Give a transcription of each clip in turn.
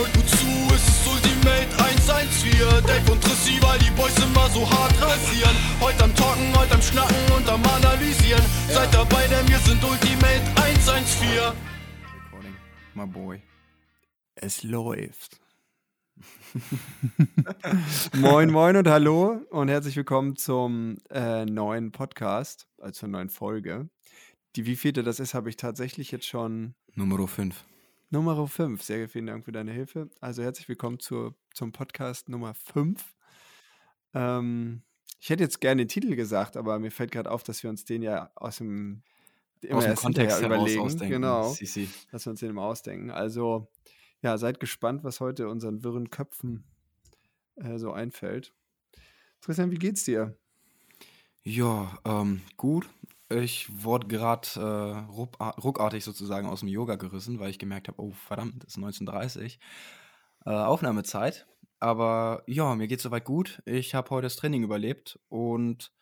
Hört gut zu, es ist Ultimate 114 Dave und Trissi, weil die Boys immer so hart rasieren Heute am Talken, heute am Schnacken und am Analysieren Seid dabei, denn wir sind Ultimate 114 Recording, my boy. Es läuft. moin, moin und hallo und herzlich willkommen zum äh, neuen Podcast, also zur neuen Folge. Die wievielte das ist, habe ich tatsächlich jetzt schon. Nummer 5. Nummer 5. Sehr vielen Dank für deine Hilfe. Also herzlich willkommen zur, zum Podcast Nummer 5. Ähm, ich hätte jetzt gerne den Titel gesagt, aber mir fällt gerade auf, dass wir uns den ja aus dem, immer aus dem Kontext überlegen. Ausdenken. Genau. Si, si. Dass wir uns den immer ausdenken. Also, ja, seid gespannt, was heute unseren wirren Köpfen äh, so einfällt. Christian, wie geht's dir? Ja, ähm, gut. Ich wurde gerade äh, ruckartig sozusagen aus dem Yoga gerissen, weil ich gemerkt habe, oh verdammt, es ist 19.30 äh, Aufnahmezeit. Aber ja, mir geht soweit gut. Ich habe heute das Training überlebt und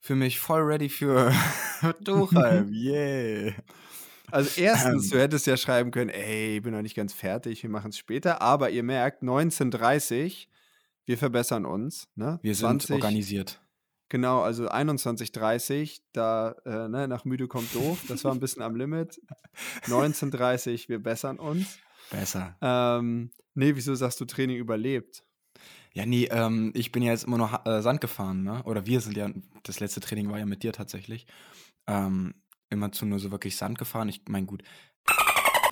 für mich voll ready für Durchhalb. yeah. Also erstens, du hättest ja schreiben können, ey, ich bin noch nicht ganz fertig, wir machen es später. Aber ihr merkt, 19.30 wir verbessern uns. Ne? Wir sind 20, organisiert. Genau, also 21.30 da äh, ne, nach müde kommt doof, das war ein bisschen am Limit. 19.30 wir bessern uns. Besser. Ähm, nee, wieso sagst du Training überlebt? Ja, nee, ähm, ich bin ja jetzt immer noch äh, Sand gefahren, ne? Oder wir sind ja, das letzte Training war ja mit dir tatsächlich. Ähm, immer zu nur so wirklich Sand gefahren. Ich meine, gut,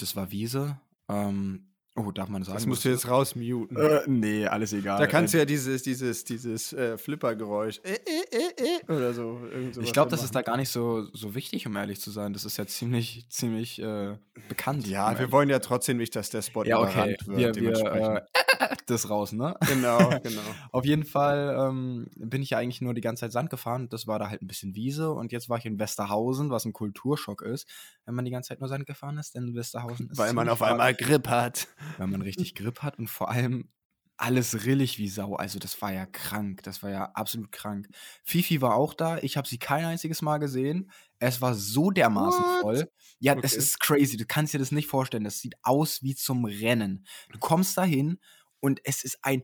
das war Wiese. Ähm, Oh, darf man sagen? Das musst du jetzt rausmuten. Äh, nee, alles egal. Da kannst du ja dieses, dieses, dieses äh, Flipper-Geräusch äh, äh, äh, oder so. Ich glaube, das ist da gar nicht so, so wichtig, um ehrlich zu sein. Das ist ja ziemlich, ziemlich äh, bekannt. Ja, wir wollen ja trotzdem nicht, dass der Spot ja, okay. wird. Wir, wir, äh, das raus, ne? Genau, genau. Auf jeden Fall ähm, bin ich ja eigentlich nur die ganze Zeit Sand gefahren. Das war da halt ein bisschen Wiese. Und jetzt war ich in Westerhausen, was ein Kulturschock ist. Wenn man die ganze Zeit nur Sand gefahren ist, denn Westerhausen ist Weil man auf einmal Grip hat weil man richtig Grip hat und vor allem alles rillig wie Sau. Also das war ja krank, das war ja absolut krank. Fifi war auch da, ich habe sie kein einziges Mal gesehen. Es war so dermaßen What? voll. Ja, okay. das ist crazy, du kannst dir das nicht vorstellen. Das sieht aus wie zum Rennen. Du kommst dahin und es ist ein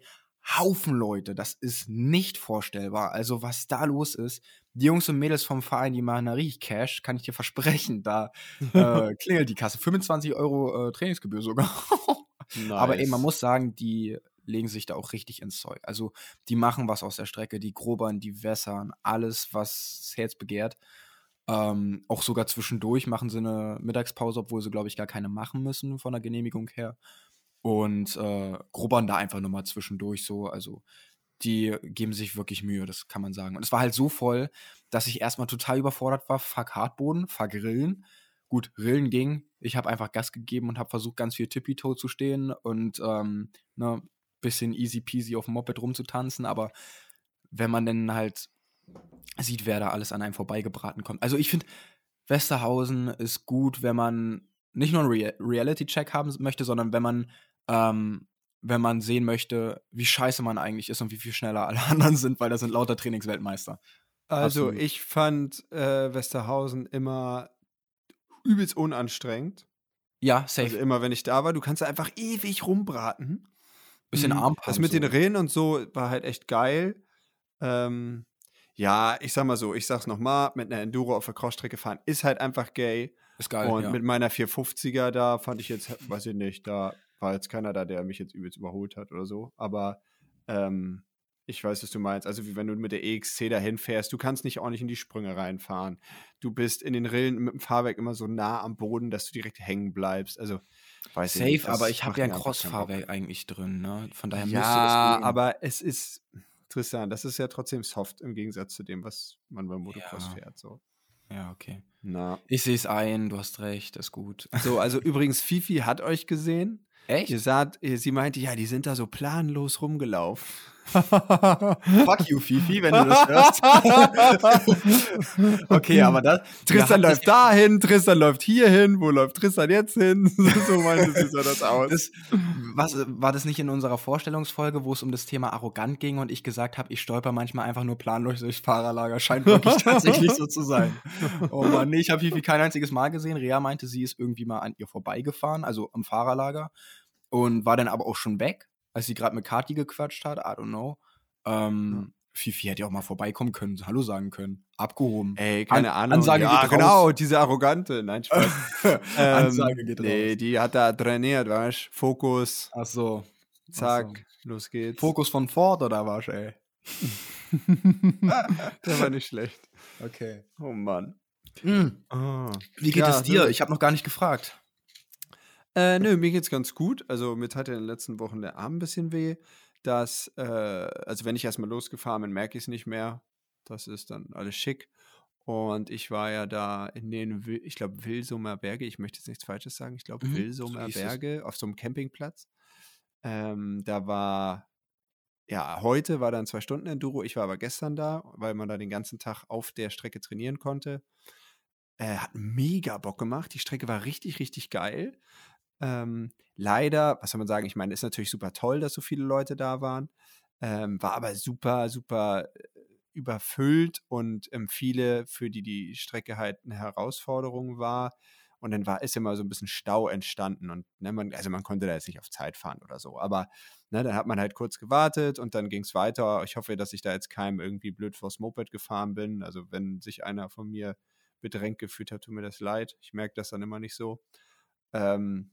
Haufen Leute, das ist nicht vorstellbar. Also was da los ist, die Jungs und Mädels vom Verein, die machen da richtig Cash, kann ich dir versprechen. Da äh, klingelt die Kasse. 25 Euro äh, Trainingsgebühr sogar. Nice. Aber eben, man muss sagen, die legen sich da auch richtig ins Zeug. Also die machen was aus der Strecke, die grobern, die wässern, alles, was das Herz begehrt. Ähm, auch sogar zwischendurch machen sie eine Mittagspause, obwohl sie, glaube ich, gar keine machen müssen von der Genehmigung her. Und äh, grubbern da einfach nochmal zwischendurch so. Also die geben sich wirklich Mühe, das kann man sagen. Und es war halt so voll, dass ich erstmal total überfordert war. Fuck Hartboden, fuck Grillen. Gut, Rillen ging. Ich habe einfach Gas gegeben und habe versucht, ganz viel Tippy-Toe zu stehen und ähm, ne, bisschen easy peasy auf dem Moped rumzutanzen. Aber wenn man dann halt sieht, wer da alles an einem vorbeigebraten kommt. Also ich finde, Westerhausen ist gut, wenn man nicht nur einen Re Reality-Check haben möchte, sondern wenn man, ähm, wenn man sehen möchte, wie scheiße man eigentlich ist und wie viel schneller alle anderen sind, weil da sind lauter Trainingsweltmeister. Also Absolut. ich fand äh, Westerhausen immer übelst unanstrengend. Ja, safe. Also immer, wenn ich da war, du kannst einfach ewig rumbraten. Bisschen mhm. Armpump. Das mit so. den Rillen und so war halt echt geil. Ähm, ja, ich sag mal so, ich sag's nochmal, mit einer Enduro auf der Crossstrecke fahren ist halt einfach gay. Ist geil. Und ja. mit meiner 450er, da fand ich jetzt, weiß ich nicht, da war jetzt keiner da, der mich jetzt übelst überholt hat oder so. Aber ähm, ich weiß, was du meinst. Also wie wenn du mit der EXC dahin fährst, du kannst nicht ordentlich in die Sprünge reinfahren. Du bist in den Rillen mit dem Fahrwerk immer so nah am Boden, dass du direkt hängen bleibst. Also weiß Safe, ich nicht, aber ich habe ja ein Cross-Fahrwerk eigentlich drin, ne? Von daher ja, müsste es gehen. aber es ist Tristan, das ist ja trotzdem soft im Gegensatz zu dem, was man beim Motocross ja. fährt. So. Ja, okay. Na. Ich sehe es ein, du hast recht, ist gut. So, also übrigens, Fifi hat euch gesehen. Echt? Ihr saht, sie meinte, ja, die sind da so planlos rumgelaufen. Fuck you, Fifi, wenn du das hörst. okay, aber das. Tristan läuft dahin, Tristan läuft hier hin, wo läuft Tristan jetzt hin? so meinte so das aus. Das, was, war das nicht in unserer Vorstellungsfolge, wo es um das Thema arrogant ging und ich gesagt habe, ich stolper manchmal einfach nur planlos durchs Fahrerlager? Scheint wirklich tatsächlich so zu sein. Oh Mann, nee, ich habe Fifi kein einziges Mal gesehen. Rea meinte, sie ist irgendwie mal an ihr vorbeigefahren, also am Fahrerlager. und war dann aber auch schon weg, als sie gerade mit Kati gequatscht hat. I don't know. Ähm, Fifi hätte ja auch mal vorbeikommen können, Hallo sagen können. Abgehoben. Ey, keine An- Ahnung. Ansage ja, geht genau, raus. diese arrogante. Nein, Spaß. Ansage geht Nee, raus. die hat da trainiert, weißt du? Fokus, Ach so. zack, los geht's. Fokus von Ford oder was, ey? Der war nicht schlecht. Okay. Oh Mann. Hm. Ah. Wie geht Ja, es dir? so- Ich habe noch gar nicht gefragt. Äh, nö, mir geht's ganz gut. Also, mir tat ja in den letzten Wochen der Arm ein bisschen weh. Das, äh, also, wenn ich erstmal losgefahren bin, merke ich es nicht mehr. Das ist dann alles schick. Und ich war ja da in den, ich glaube, Wilsumer Berge. Ich möchte jetzt nichts Falsches sagen. Ich glaube, Mhm, so Wilsumer es. Berge auf so einem Campingplatz. Ähm, da war, ja, heute war dann zwei Stunden Enduro. Ich war aber gestern da, weil man da den ganzen Tag auf der Strecke trainieren konnte. Äh, hat mega Bock gemacht. Die Strecke war richtig, richtig geil. Ähm, leider, was soll man sagen, ich meine, ist natürlich super toll, dass so viele Leute da waren. Ähm, war aber super, super äh, überfüllt und ähm, viele, für die die Strecke halt eine Herausforderung war. Und dann war ist immer so ein bisschen Stau entstanden und ne, man, also man konnte da jetzt nicht auf Zeit fahren oder so. Aber ne, dann hat man halt kurz gewartet und dann ging es weiter. Ich hoffe, dass ich da jetzt keinem irgendwie blöd vors Moped gefahren bin. Also wenn sich einer von mir bedrängt gefühlt hat, tut mir das leid. Ich merke das dann immer nicht so. Ähm,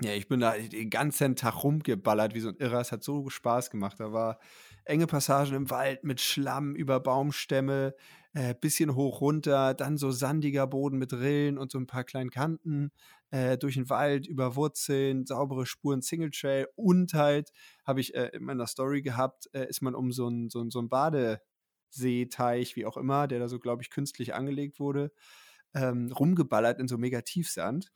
ja, ich bin da den ganzen Tag rumgeballert wie so ein Irrer. Es hat so Spaß gemacht. Da war enge Passagen im Wald mit Schlamm über Baumstämme, äh, bisschen hoch runter, dann so sandiger Boden mit Rillen und so ein paar kleinen Kanten, äh, durch den Wald, über Wurzeln, saubere Spuren, Single Trail und halt, habe ich äh, in meiner Story gehabt, äh, ist man um so einen so, so ein Badeseeteich, wie auch immer, der da so, glaube ich, künstlich angelegt wurde, ähm, rumgeballert in so mega Tiefsand.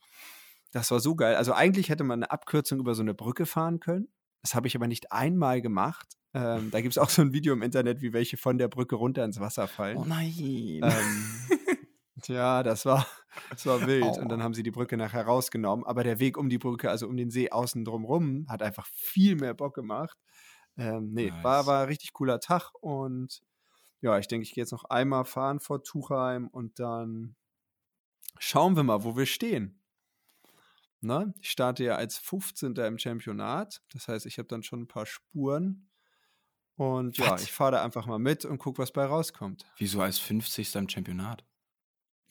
Das war so geil. Also eigentlich hätte man eine Abkürzung über so eine Brücke fahren können. Das habe ich aber nicht einmal gemacht. Ähm, da gibt es auch so ein Video im Internet, wie welche von der Brücke runter ins Wasser fallen. Oh nein. Ähm, tja, das war, das war wild. Und dann Aua. haben sie die Brücke nachher rausgenommen. Aber der Weg um die Brücke, also um den See außen drumrum, hat einfach viel mehr Bock gemacht. Ähm, nee, war, Nice. war ein richtig cooler Tag. Und ja, ich denke, ich gehe jetzt noch einmal fahren vor Tuchheim und dann schauen wir mal, wo wir stehen. Ne? Ich starte ja als 15. im Championat. Das heißt, ich habe dann schon ein paar Spuren. Und ja, Was? ich fahre da einfach mal mit und gucke, was bei rauskommt. Wieso als 50. im Championat?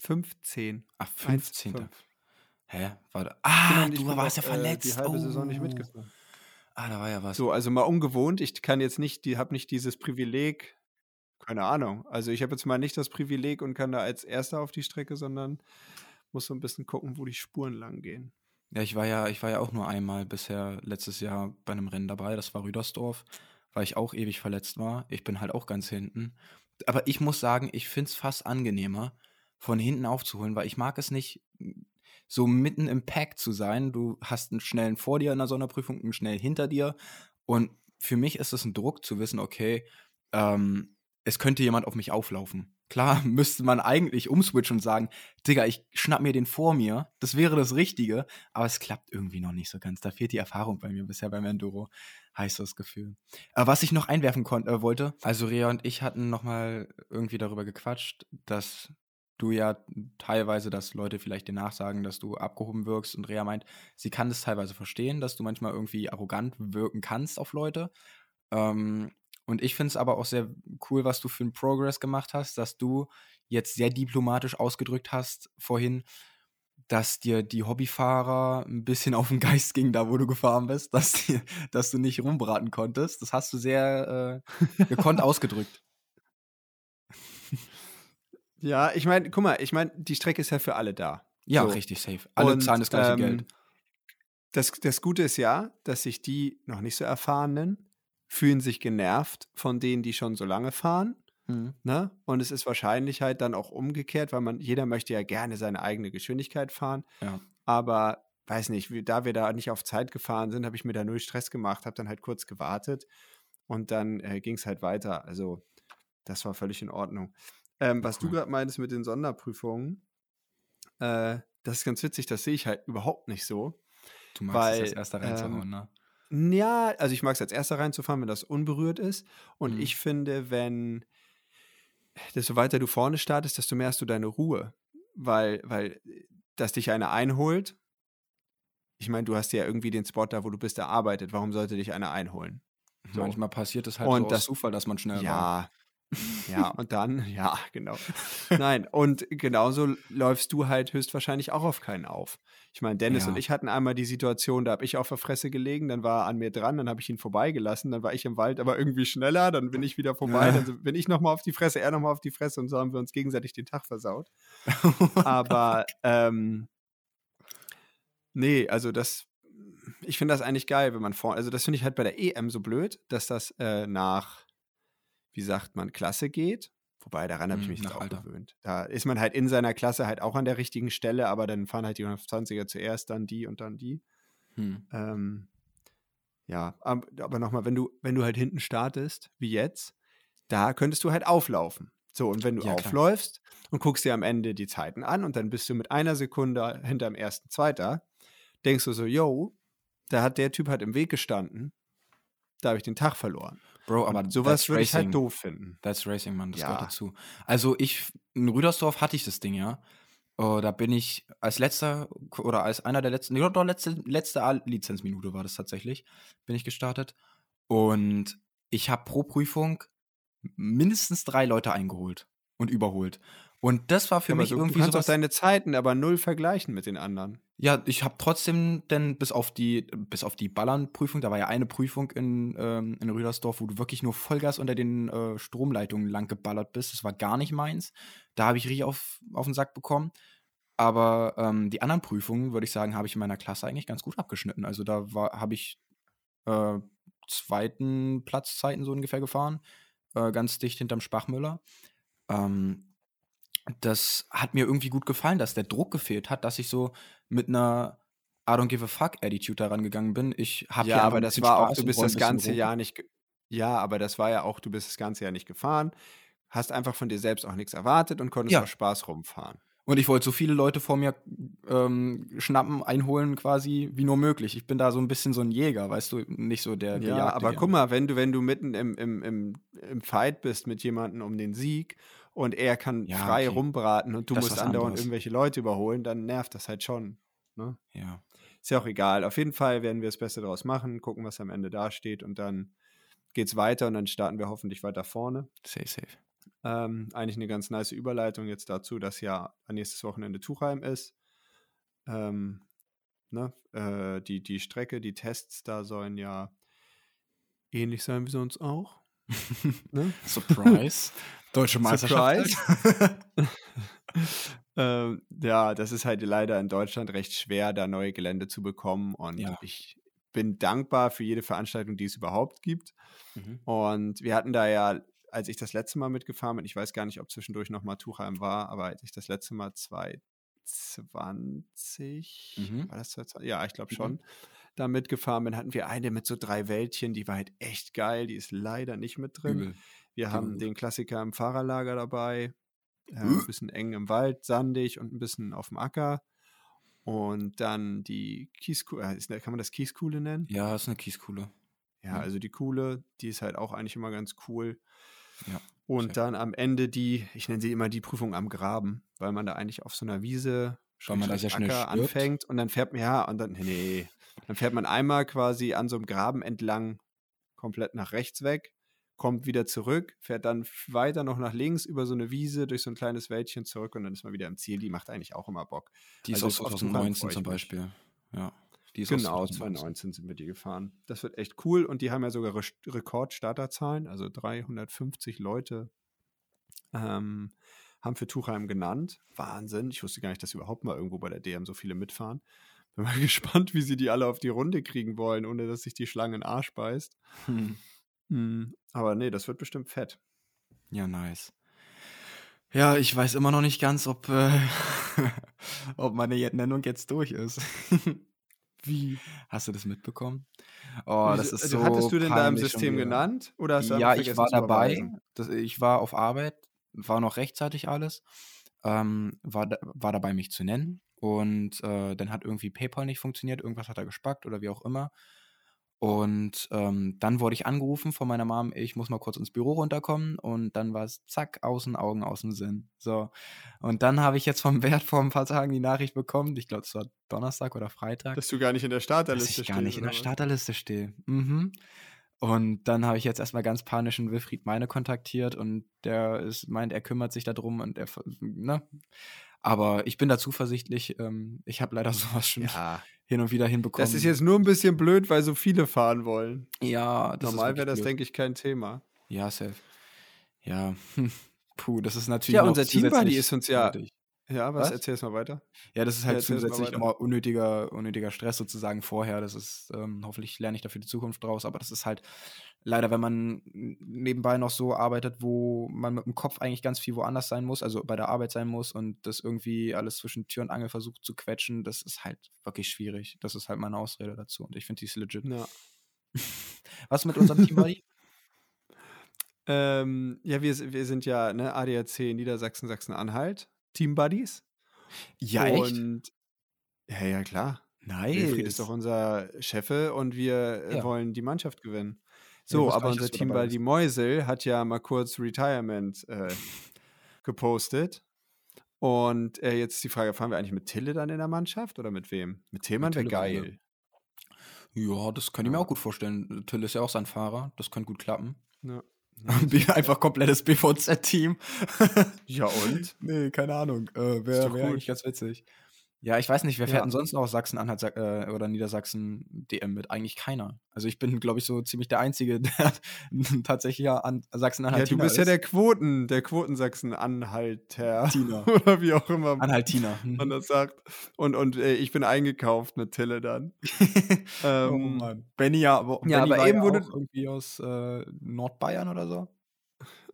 15. Ach, 1, 15. 5. Hä? Warte. Ah, ich du warst ja äh, verletzt. Die halbe Saison nicht Oh. mitgefahren. Ah, da war ja was. So, also mal ungewohnt. Ich kann jetzt nicht, die habe nicht dieses Privileg. Keine Ahnung. Also ich habe jetzt mal nicht das Privileg und kann da als Erster auf die Strecke, sondern muss so ein bisschen gucken, wo die Spuren lang gehen. Ja, ich war ja, ich war ja auch nur einmal bisher letztes Jahr bei einem Rennen dabei, das war Rüdersdorf, weil ich auch ewig verletzt war. Ich bin halt auch ganz hinten. Aber ich muss sagen, ich finde es fast angenehmer, von hinten aufzuholen, weil ich mag es nicht, so mitten im Pack zu sein. Du hast einen schnellen vor dir in der Sonderprüfung, einen schnell hinter dir. Und für mich ist es ein Druck zu wissen, okay, ähm, es könnte jemand auf mich auflaufen. Klar, müsste man eigentlich umswitchen und sagen, Digga, ich schnapp mir den vor mir. Das wäre das Richtige. Aber es klappt irgendwie noch nicht so ganz. Da fehlt die Erfahrung bei mir bisher beim Enduro. Heißt das Gefühl. Äh, was ich noch einwerfen kon- äh, wollte, also Rea und ich hatten nochmal irgendwie darüber gequatscht, dass du ja teilweise, dass Leute vielleicht dir nachsagen, dass du abgehoben wirkst. Und Rea meint, sie kann das teilweise verstehen, dass du manchmal irgendwie arrogant wirken kannst auf Leute. Ähm, und ich finde es aber auch sehr cool, was du für einen Progress gemacht hast, dass du jetzt sehr diplomatisch ausgedrückt hast vorhin, dass dir die Hobbyfahrer ein bisschen auf den Geist ging, da wo du gefahren bist, dass, dir, dass du nicht rumbraten konntest. Das hast du sehr äh, gekonnt ausgedrückt. Ja, ich meine, guck mal, ich meine, die Strecke ist ja für alle da. Ja, So. richtig safe. Alle Und, zahlen das gleiche ähm, Geld. Das, das Gute ist ja, dass sich die noch nicht so erfahrenen fühlen sich genervt von denen, die schon so lange fahren. Mhm. Ne? Und es ist wahrscheinlich halt dann auch umgekehrt, weil man, jeder möchte ja gerne seine eigene Geschwindigkeit fahren. Ja. Aber weiß nicht, wie, da wir da nicht auf Zeit gefahren sind, habe ich mir da null Stress gemacht, habe dann halt kurz gewartet und dann äh, ging es halt weiter. Also das war völlig in Ordnung. Ähm, was du Cool. gerade meintest mit den Sonderprüfungen, äh, das ist ganz witzig, das sehe ich halt überhaupt nicht so. Du magst weil, es als erster reinzuhauen, ähm, ne? Ja, also ich mag es als erster reinzufahren, wenn das unberührt ist. Und Mhm. ich finde, wenn, desto weiter du vorne startest, desto mehr hast du deine Ruhe. Weil, weil, dass dich einer einholt, ich meine, du hast ja irgendwie den Spot da, wo du bist, erarbeitet. Warum sollte dich einer einholen? So. Manchmal passiert es halt Und so das- Zufall, dass man schnell war. Ja. Und dann, ja, genau. Nein, und genauso läufst du halt höchstwahrscheinlich auch auf keinen auf. Ich meine, Dennis Ja. und ich hatten einmal die Situation, da habe ich auf der Fresse gelegen, dann war er an mir dran, dann habe ich ihn vorbeigelassen, dann war ich im Wald aber irgendwie schneller, dann bin ich wieder vorbei, dann bin ich nochmal auf die Fresse, er nochmal auf die Fresse und so haben wir uns gegenseitig den Tag versaut. Aber ähm, nee, also das, ich finde das eigentlich geil, wenn man vor, also das finde ich halt bei der EM so blöd, dass das äh, nach, wie sagt man, Klasse geht. Wobei, daran habe ich Mm, mich nach auch Alter. gewöhnt. Da ist man halt in seiner Klasse halt auch an der richtigen Stelle, aber dann fahren halt die 120er zuerst, dann die und dann die. Hm. Ähm, ja, ab- aber nochmal, wenn du, wenn du halt hinten startest, wie jetzt, da könntest du halt auflaufen. So, und wenn du Ja, klar. aufläufst und guckst dir am Ende die Zeiten an und dann bist du mit einer Sekunde hinterm ersten Zweiter, denkst du so, yo, da hat der Typ halt im Weg gestanden, da habe ich den Tag verloren. Bro, aber Aber sowas würde ich halt doof finden. That's Racing, Mann, das Ja. gehört dazu. Also ich, in Rüdersdorf hatte ich das Ding, ja. Oh, da bin ich als letzter oder als einer der letzten, nee, doch, letzte, letzte A-Lizenzminute war das tatsächlich, bin ich gestartet. Und ich habe pro Prüfung mindestens drei Leute eingeholt und überholt. Und das war für aber mich so, irgendwie du kannst auch sowas. deine Zeiten aber null vergleichen mit den anderen. Ja, ich habe trotzdem denn bis auf die bis auf die Ballernprüfung, da war ja eine Prüfung in, ähm, in Rüdersdorf, wo du wirklich nur Vollgas unter den äh, Stromleitungen lang geballert bist. Das war gar nicht meins. Da habe ich richtig auf, auf den Sack bekommen. Aber ähm, die anderen Prüfungen, würde ich sagen, habe ich in meiner Klasse eigentlich ganz gut abgeschnitten. Also da war habe ich äh, zweiten Platzzeiten so ungefähr gefahren, äh, ganz dicht hinterm Spachmüller. Ähm, das hat mir irgendwie gut gefallen, dass der Druck gefehlt hat, dass ich so mit einer I don't give a fuck Attitude daran gegangen bin. Ich habe Ja, aber das war auch, du bist das ganze Jahr nicht. Ja, aber das war ja auch, du bist das ganze Jahr nicht gefahren, hast einfach von dir selbst auch nichts erwartet und konntest Ja. auch Spaß rumfahren. Und ich wollte so viele Leute vor mir ähm, schnappen, einholen quasi, wie nur möglich. Ich bin da so ein bisschen so ein Jäger, weißt du, nicht so der Ja, aber guck mal, wenn du, wenn du mitten im, im, im, im Fight bist mit jemandem um den Sieg und er kann Ja, frei okay. rumbraten und du Das musst andauernd anderes. irgendwelche Leute überholen, dann nervt das halt schon. Ne? Ja. Ist ja auch egal. Auf jeden Fall werden wir das Beste daraus machen, gucken, was am Ende dasteht und dann geht's weiter und dann starten wir hoffentlich weiter vorne. Safe, safe. Ähm, eigentlich eine ganz nice Überleitung jetzt dazu, dass ja nächstes Wochenende Tuchheim ist. Ähm, ne? äh, die, die Strecke, die Tests da sollen ja ähnlich sein wie sonst auch. ne? Surprise. Deutsche Meisterschaft. Ähm, ja, das ist halt leider in Deutschland recht schwer, da neue Gelände zu bekommen. Und Ja. ich bin dankbar für jede Veranstaltung, die es überhaupt gibt. Mhm. Und wir hatten da ja, als ich das letzte Mal mitgefahren bin, ich weiß gar nicht, ob zwischendurch noch mal Tuchheim war, aber als ich das letzte Mal 2020, Mhm. war das 2020? Ja, ich glaube Mhm. schon, da mitgefahren bin, hatten wir eine mit so drei Wäldchen, die war halt echt geil, die ist leider nicht mit drin. Übel. Wir haben Übel. den Klassiker im Fahrerlager dabei, äh, Mhm. ein bisschen eng im Wald, sandig und ein bisschen auf dem Acker. Und dann die Kieskuhle, äh, ist- kann man das Kieskuhle nennen? Ja, ist eine Kieskuhle. Ja, Mhm. also die Kuhle, die ist halt auch eigentlich immer ganz cool. Ja, Und dann am Ende die, ich nenne sie immer die Prüfung am Graben, weil man da eigentlich auf so einer Wiese Weil man da Schrägstrich sehr schnell Acker stirbt. anfängt und dann fährt man, ja, und dann, nee, dann fährt man einmal quasi an so einem Graben entlang komplett nach rechts weg, kommt wieder zurück, fährt dann weiter noch nach links über so eine Wiese durch so ein kleines Wäldchen zurück und dann ist man wieder im Ziel. Die macht eigentlich auch immer Bock. Die ist Also aus auf Tuchheim 2019 freu ich zum. Beispiel. Ja. Die ist aus Genau, 2019. 2019 sind wir die gefahren. Das wird echt cool und die haben ja sogar Re Rekordstarterzahlen, also 350 Leute ähm, haben für Tuchheim genannt. Wahnsinn. Ich wusste gar nicht, dass überhaupt mal irgendwo bei der DM so viele mitfahren. Bin mal gespannt, wie sie die alle auf die Runde kriegen wollen, ohne dass sich die Schlange in den Arsch beißt. Hm. Hm, Aber nee, das wird bestimmt fett. Ja, nice. Ja, ich weiß immer noch nicht ganz, ob, äh, ob meine Nennung jetzt durch ist. Wie? Hast du das mitbekommen? Oh, das ist so also Hattest du denn da im System genannt? Oder hast du Ja, ich war dabei. Das, ich war auf Arbeit, war noch rechtzeitig alles. Ähm, war, war dabei, mich zu nennen. Und äh, dann hat irgendwie PayPal nicht funktioniert, irgendwas hat er gespackt oder wie auch immer. Und ähm, dann wurde ich angerufen von meiner Mom, ich muss mal kurz ins Büro runterkommen. Und dann war es zack, außen Augen, außen Sinn. So. Und dann habe ich jetzt vom Wert vor ein paar Tagen die Nachricht bekommen, ich glaube, es war Donnerstag oder Freitag, Dass du gar nicht in der dass Starterliste ich gar stehst, nicht in der was? Starterliste stehe. Mhm. Und dann habe ich jetzt erstmal ganz panisch einen Wilfried Meine kontaktiert und der ist, meint, er kümmert sich darum und er, ne? Aber ich bin da zuversichtlich. Ähm, ich habe leider sowas schon Ja. Hin und wieder hinbekommen. Das ist jetzt nur ein bisschen blöd, weil so viele fahren wollen. ja, das ist Normal wäre das, blöd. denke ich, kein Thema. Ja, safe. Ja, puh, das ist natürlich Ja, unser Teambuddy ist uns ja- unnötig. Ja, was? Was? Erzähl's mal weiter. Ja, das ist Ja, halt mal zusätzlich nochmal unnötiger, unnötiger Stress sozusagen vorher. Das ist, ähm, hoffentlich lerne ich da für die Zukunft draus, aber das ist halt leider, wenn man nebenbei noch so arbeitet, wo man mit dem Kopf eigentlich ganz viel woanders sein muss, also bei der Arbeit sein muss und das irgendwie alles zwischen Tür und Angel versucht zu quetschen, das ist halt wirklich schwierig. Das ist halt meine Ausrede dazu und ich finde die ist legit. Ja. Was mit unserem Team, Buddy? Ähm, ja, wir, wir sind ja ne, ADAC Niedersachsen, Sachsen-Anhalt, Team Buddies. Ja, echt? Und ja, ja, klar. Nice. Wilfried ist doch unser Cheffe und wir äh, Ja. wollen die Mannschaft gewinnen. So, aber unser Team Buddy Meusel hat ja mal kurz Retirement äh, gepostet. Und äh, jetzt ist die Frage, fahren wir eigentlich mit Tille dann in der Mannschaft oder mit wem? Mit Tillmann wäre Tille geil. Ja, das kann ich mir auch gut vorstellen. Till ist ja auch sein Fahrer. Das könnte gut klappen. Ja. Einfach komplettes BVZ-Team. ja, und? nee, keine Ahnung. Äh, Wäre wär eigentlich ganz witzig. Ja, ich weiß nicht, wer fährt Ja. denn sonst noch aus Sachsen-Anhalt Sa- äh, oder Niedersachsen DM mit? Eigentlich keiner. Also ich bin, glaube ich, so ziemlich der Einzige, der tatsächlich ja an Ja, Sachsen-Anhalt du bist ja ist. der Quoten, der Quotensachsen-Anhalter. Tiner. Oder wie auch immer Anhaltiner. man das sagt. Und, und äh, ich bin eingekauft mit Tille dann. oh Ähm, Mann. Benny ja, aber, Ja, Benny aber eben ja wurde- irgendwie aus äh, Nordbayern oder so.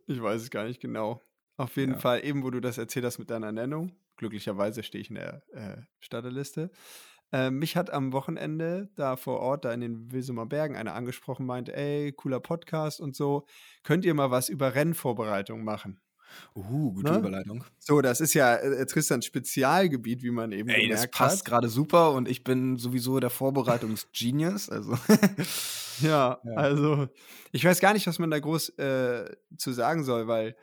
Ich weiß es gar nicht genau. Auf jeden Ja. Fall, eben wo du das erzählt hast mit deiner Nennung, glücklicherweise stehe ich in der äh, Starterliste. Äh, mich hat am Wochenende da vor Ort, da in den Wilsumer Bergen, einer angesprochen, meinte, ey, cooler Podcast und so, könnt ihr mal was über Rennvorbereitung machen? Uh, gute Ne? Überleitung. So, das ist ja äh, Tristans Spezialgebiet, wie man eben Ey, das gemerkt passt hat. gerade super und ich bin sowieso der Vorbereitungsgenius. Also. Ja, Ja. also ich weiß gar nicht, was man da groß äh, zu sagen soll, weil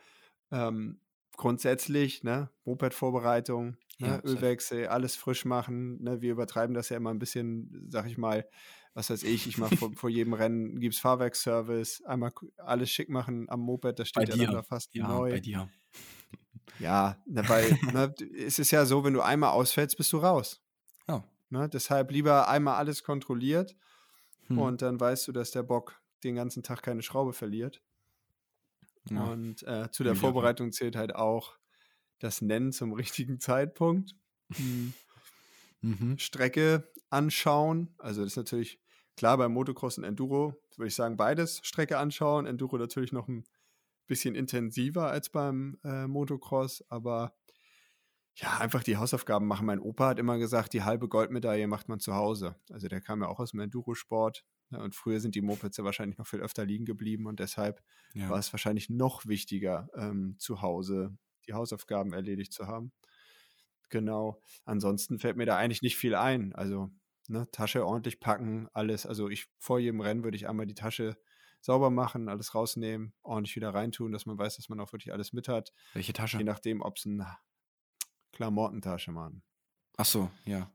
ähm, grundsätzlich, ne, Moped-Vorbereitung, ne, Ja, safe. Ölwechsel, alles frisch machen, ne, wir übertreiben das ja immer ein bisschen, sag ich mal, was weiß ich, ich mache vor, vor jedem Rennen gibt's Fahrwerksservice, einmal alles schick machen am Moped, das Bei steht ja dann dir. da fast Ja, neu. bei dir. Ja, ne, weil ne, es ist ja so, wenn du einmal ausfällst, bist du raus. Ja. Ne? Deshalb lieber einmal alles kontrolliert Hm. und dann weißt du, dass der Bock den ganzen Tag keine Schraube verliert. Ja. Und äh, zu der. Vorbereitung zählt halt auch das Nennen zum richtigen Zeitpunkt. Hm, Mhm. Strecke anschauen. Also das ist natürlich klar beim Motocross und Enduro, würde ich sagen, beides Strecke anschauen. Enduro natürlich noch ein bisschen intensiver als beim äh, Motocross, aber ja, einfach die Hausaufgaben machen. Mein Opa hat immer gesagt, die halbe Goldmedaille macht man zu Hause. Also der kam ja auch aus dem Endurosport. Ja, und früher sind die Mopeds ja wahrscheinlich noch viel öfter liegen geblieben und deshalb Ja. war es wahrscheinlich noch wichtiger, ähm, zu Hause die Hausaufgaben erledigt zu haben. Genau. Ansonsten fällt mir da eigentlich nicht viel ein. Also, ne, Tasche ordentlich packen, alles. Also, ich vor jedem Rennen würde ich einmal die Tasche sauber machen, alles rausnehmen, ordentlich wieder reintun, dass man weiß, dass man auch wirklich alles mit hat. Welche Tasche? Je nachdem, ob es eine Klamottentasche, Mann. Ach so, ja.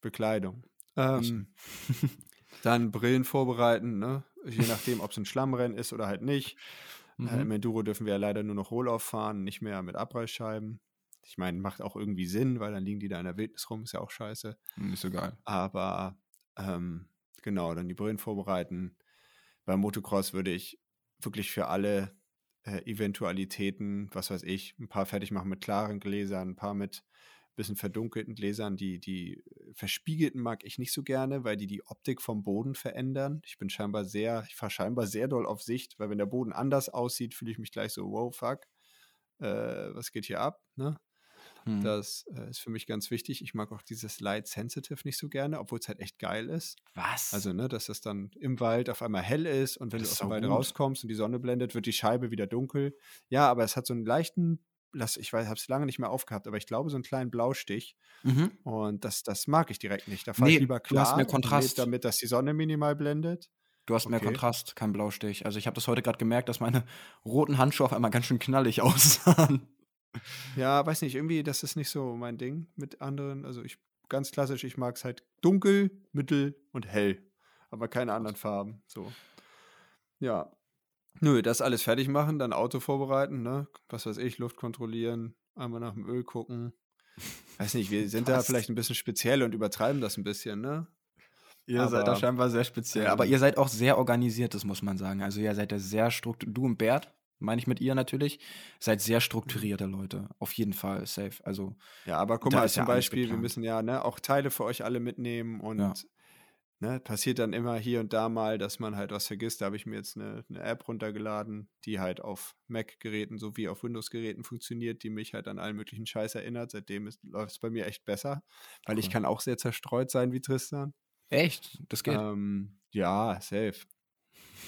Bekleidung. Ähm, dann Brillen vorbereiten, ne? Je nachdem, ob es ein Schlammrennen ist oder halt nicht. Äh, Im Mhm. Enduro dürfen wir ja leider nur noch Rohlauf fahren, nicht mehr mit Abreißscheiben. Ich meine, macht auch irgendwie Sinn, weil dann liegen die da in der Wildnis rum, ist ja auch scheiße. Nicht so geil. Aber ähm, genau, dann die Brillen vorbereiten. Beim Motocross würde ich wirklich für alle äh, Eventualitäten, was weiß ich, ein paar fertig machen mit klaren Gläsern, ein paar mit bisschen verdunkelten Gläsern. Die, die verspiegelten mag ich nicht so gerne, weil die die Optik vom Boden verändern. Ich bin scheinbar sehr, ich fahre scheinbar sehr doll auf Sicht, weil wenn der Boden anders aussieht, fühle ich mich gleich so, wow, fuck, äh, was geht hier ab, ne? Hm. Das äh, ist für mich ganz wichtig. Ich mag auch dieses Light Sensitive nicht so gerne, obwohl es halt echt geil ist. Was? Also, ne, dass das dann im Wald auf einmal hell ist und wenn Das du aus dem Wald rauskommst und die Sonne blendet, wird die Scheibe wieder dunkel. Ja, aber es hat so einen leichten, lass, ich weiß, habe es lange nicht mehr aufgehabt, aber ich glaube, so einen kleinen Blaustich. mhm. Und das, das mag ich direkt nicht. Da fahre Nee, ich lieber du hast klar mehr Kontrast. damit, dass die Sonne minimal blendet. Du hast mehr Okay. Kontrast, kein Blaustich. Also ich habe das heute gerade gemerkt, dass meine roten Handschuhe auf einmal ganz schön knallig aussahen. Ja, weiß nicht, irgendwie, das ist nicht so mein Ding mit anderen. Also ich, ganz klassisch, ich mag es halt dunkel, mittel und hell. Aber keine anderen Farben. So. Ja. Nö, das alles fertig machen, dann Auto vorbereiten, ne? Was weiß ich, Luft kontrollieren, einmal nach dem Öl gucken. Weiß nicht, wir sind da Passt. vielleicht ein bisschen speziell und übertreiben das ein bisschen, ne? Ihr seid da Aber, scheinbar sehr speziell. ähm, Aber ihr seid auch sehr organisiert, das muss man sagen. Also ihr seid ja sehr strukturiert. Du und Bert, meine ich mit ihr natürlich, seid sehr strukturierte Leute. Auf jeden Fall, safe. Also Ja, aber guck Da mal, zum ja Beispiel, wir müssen ja ne, auch Teile für euch alle mitnehmen und Ja. Ne, passiert dann immer hier und da mal, dass man halt was vergisst. Da habe ich mir jetzt eine, eine App runtergeladen, die halt auf Mac-Geräten sowie auf Windows-Geräten funktioniert, die mich halt an allen möglichen Scheiß erinnert. Seitdem läuft es bei mir echt besser, weil ich Cool. kann auch sehr zerstreut sein wie Tristan. echt, das geht. Ähm, ja, safe.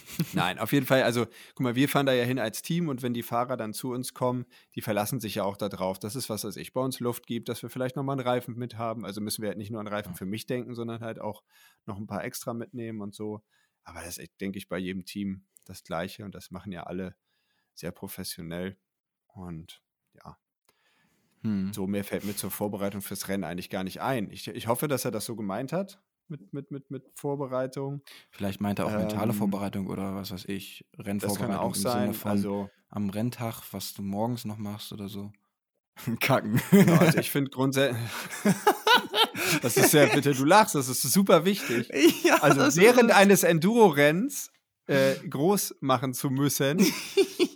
Nein, auf jeden Fall, also guck mal, wir fahren da ja hin als Team und wenn die Fahrer dann zu uns kommen, die verlassen sich ja auch darauf, dass es, was weiß ich, bei uns Luft gibt, dass wir vielleicht nochmal einen Reifen mit haben. Also müssen wir halt nicht nur an Reifen für mich denken, sondern halt auch noch ein paar extra mitnehmen und so. Aber das ist, denke ich, bei jedem Team das Gleiche und das machen ja alle sehr professionell. Und ja, Hm. so mehr fällt mir zur Vorbereitung fürs Rennen eigentlich gar nicht ein. Ich, ich hoffe, dass er das so gemeint hat mit, mit, mit, mit Vorbereitung. Vielleicht meint er auch mentale Ähm, Vorbereitung oder was weiß ich, Das Rennvorbereitung kann auch im Sinne sein. von Also, am Renntag, was du morgens noch machst oder so. Kacken. genau, also ich finde grundsätzlich. das ist ja, bitte, du lachst, das ist super wichtig. ja, Also das während eines Enduro-Renns äh, groß machen zu müssen,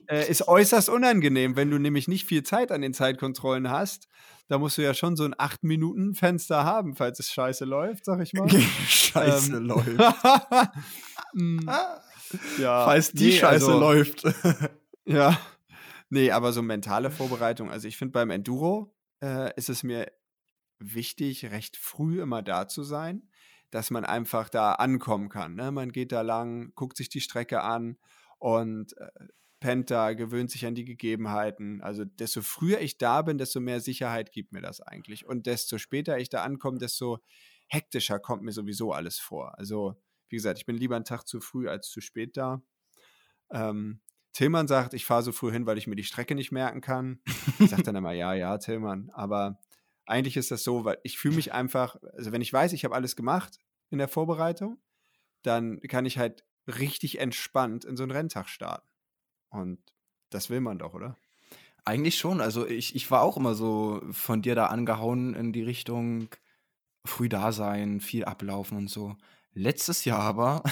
äh, ist äußerst unangenehm, wenn du nämlich nicht viel Zeit an den Zeitkontrollen hast. Da musst du ja schon so ein 8-Minuten-Fenster haben, falls es scheiße läuft, sag ich mal. Scheiße Ähm, läuft. Mm, ja, Falls die nee, Scheiße also- läuft. Ja. Nee, aber so mentale Vorbereitung. Also ich finde beim Enduro äh, ist es mir wichtig, recht früh immer da zu sein, dass man einfach da ankommen kann. Ne? Man geht da lang, guckt sich die Strecke an und äh, pennt da, gewöhnt sich an die Gegebenheiten. Also desto früher ich da bin, desto mehr Sicherheit gibt mir das eigentlich. Und desto später ich da ankomme, desto hektischer kommt mir sowieso alles vor. Also wie gesagt, ich bin lieber einen Tag zu früh als zu spät da. Ähm, Tillmann sagt, ich fahre so früh hin, weil ich mir die Strecke nicht merken kann. Ich sage dann immer, ja, ja, Tillmann. Aber eigentlich ist das so, weil ich fühle mich einfach, also wenn ich weiß, ich habe alles gemacht in der Vorbereitung, dann kann ich halt richtig entspannt in so einen Renntag starten. Und das will man doch, oder? Eigentlich schon. Also ich, ich war auch immer so von dir da angehauen in die Richtung früh da sein, viel ablaufen und so. Letztes Jahr aber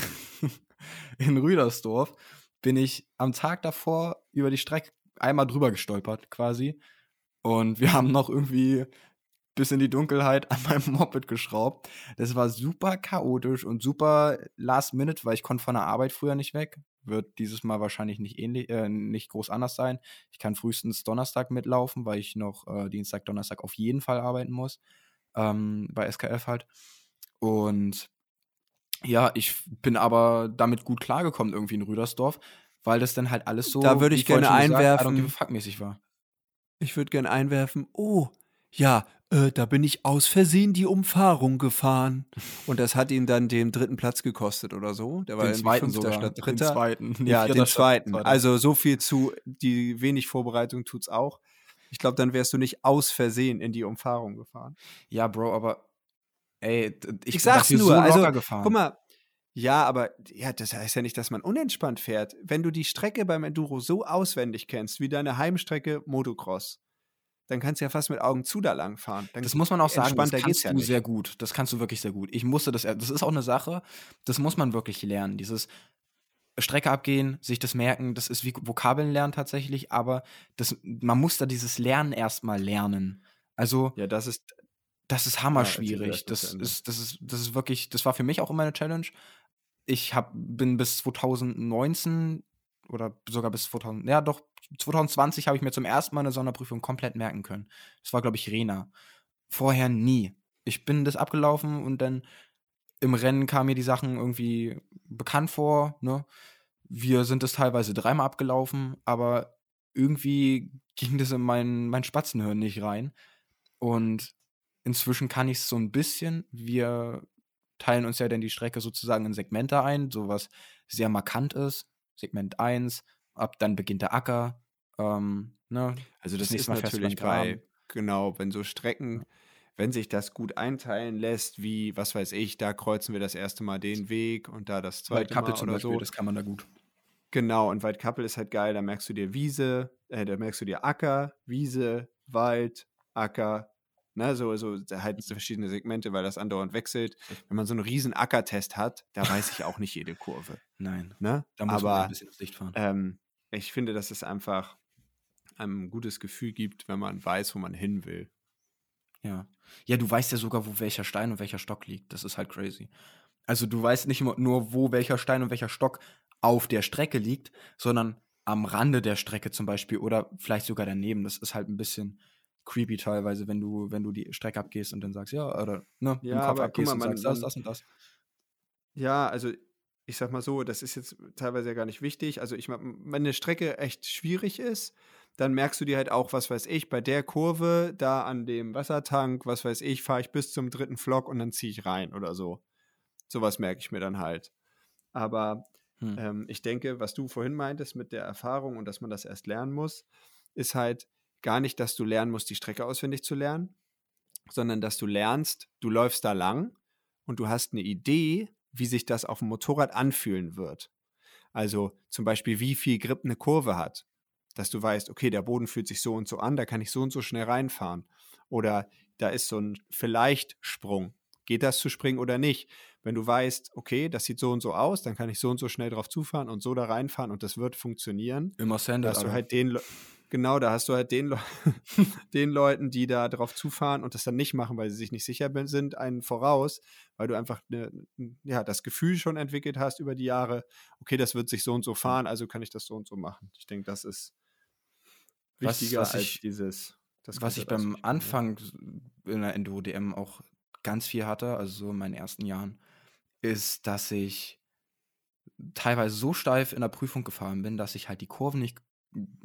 in Rüdersdorf bin ich am Tag davor über die Strecke einmal drüber gestolpert quasi. Und wir haben noch irgendwie bis in die Dunkelheit an meinem Moped geschraubt. Das war super chaotisch und super last minute, weil ich konnte von der Arbeit früher nicht weg. Wird dieses Mal wahrscheinlich nicht ähnlich, äh, nicht groß anders sein. Ich kann frühestens Donnerstag mitlaufen, weil ich noch äh, Dienstag, Donnerstag auf jeden Fall arbeiten muss. Ähm, bei SKF halt. Und ja, ich bin aber damit gut klargekommen irgendwie in Rüdersdorf, weil das dann halt alles so, Da würde ich gerne einwerfen- give a fuck mäßig war. Ich würde gerne einwerfen, oh, ja, äh, da bin ich aus Versehen die Umfahrung gefahren. Und das hat ihn dann den dritten Platz gekostet oder so. Der war Den zweiten Fünfter sogar. statt Den Dritter. zweiten. Nee, ja, den zweiten. Zweiter. Also so viel zu, die wenig Vorbereitung tut's auch. Ich glaube, dann wärst du nicht aus Versehen in die Umfahrung gefahren. Ja, Bro, aber ey, ich, Ich sag's nur, so also, gefahren. Guck mal, ja, aber ja, das heißt ja nicht, dass man unentspannt fährt. Wenn du die Strecke beim Enduro so auswendig kennst, wie deine Heimstrecke Motocross, dann kannst du ja fast mit Augen zu da lang fahren. Dann Das muss man auch sagen, das kannst ja du nicht. sehr gut. Das kannst du wirklich sehr gut. Ich musste das, das ist auch eine Sache, das muss man wirklich lernen. Dieses Strecke abgehen, sich das merken, das ist wie Vokabeln lernen tatsächlich, aber das, man muss da dieses Lernen erstmal lernen. Also, Ja, das ist das ist Ja, hammerschwierig. erzähl das ist, das, ist, das ist wirklich, das war für mich auch immer eine Challenge. Ich hab, bin bis 2019 oder sogar bis 2000, ja doch, 2020 habe ich mir zum ersten Mal eine Sonderprüfung komplett merken können. Das war, glaube ich, Rena. Vorher nie. Ich bin das abgelaufen und dann im Rennen kamen mir die Sachen irgendwie bekannt vor. Ne? Wir sind das teilweise dreimal abgelaufen, aber irgendwie ging das in mein, mein Spatzenhirn nicht rein. Und inzwischen kann ich es so ein bisschen. Wir teilen uns ja dann die Strecke sozusagen in Segmente ein, so was sehr markant ist. Segment 1, ab dann beginnt der Acker. Ähm, ne? Also das, Das ist natürlich bei, genau, wenn so Strecken, wenn sich das gut einteilen lässt, wie, was weiß ich, da kreuzen wir das erste Mal den Weg und da das zweite Mal zum oder Beispiel, so. das kann man da gut. Genau, und Waldkappel ist halt geil, da merkst du dir Wiese, äh, da merkst du dir Acker, Wiese, Wald, Acker, ne, so, so halt so verschiedene Segmente, weil das andauernd wechselt. Wenn man so einen riesen Ackertest hat, da weiß ich auch nicht jede Kurve, Nein, ne? da muss man Aber ein bisschen ins Licht fahren. ähm, ich finde, dass es einfach einem ein gutes Gefühl gibt, wenn man weiß, wo man hin will. Ja. Ja, du weißt ja sogar, wo welcher Stein und welcher Stock liegt. Das ist halt crazy. Also du weißt nicht nur, wo welcher Stein und welcher Stock auf der Strecke liegt, sondern am Rande der Strecke zum Beispiel oder vielleicht sogar daneben. Das ist halt ein bisschen creepy teilweise, wenn du, wenn du die Strecke abgehst und dann sagst, ja, oder ne, Ja, im Kopf aber abgehst mal, und man- sagst, das, das und das. Ja, also ich sag mal so, das ist jetzt teilweise ja gar nicht wichtig. Also ich meine, wenn eine Strecke echt schwierig ist, dann merkst du dir halt auch, was weiß ich, bei der Kurve, da an dem Wassertank, was weiß ich, fahre ich bis zum dritten Flock und dann ziehe ich rein oder so. Sowas merke ich mir dann halt. Aber Hm. ähm, ich denke, was du vorhin meintest mit der Erfahrung und dass man das erst lernen muss, ist halt gar nicht, dass du lernen musst, die Strecke auswendig zu lernen, sondern dass du lernst, du läufst da lang und du hast eine Idee, wie sich das auf dem Motorrad anfühlen wird. Also zum Beispiel, wie viel Grip eine Kurve hat. Dass du weißt, okay, der Boden fühlt sich so und so an, da kann ich so und so schnell reinfahren. Oder da ist so ein vielleicht Sprung. Geht das zu springen oder nicht? Wenn du weißt, okay, das sieht so und so aus, dann kann ich so und so schnell drauf zufahren und so da reinfahren und das wird funktionieren. Immer Da Sanded, hast du halt den, genau, da hast du halt den, Le den Leuten, die da drauf zufahren und das dann nicht machen, weil sie sich nicht sicher sind, einen voraus, weil du einfach ne, ja, das Gefühl schon entwickelt hast über die Jahre, okay, das wird sich so und so fahren, also kann ich das so und so machen. Ich denke, das ist Was- wichtiger was als ich- dieses. Das Was ich beim. Anfang in der Enduro-DM auch ganz viel hatte, also so in meinen ersten Jahren, ist, dass ich teilweise so steif in der Prüfung gefahren bin, dass ich halt die Kurven nicht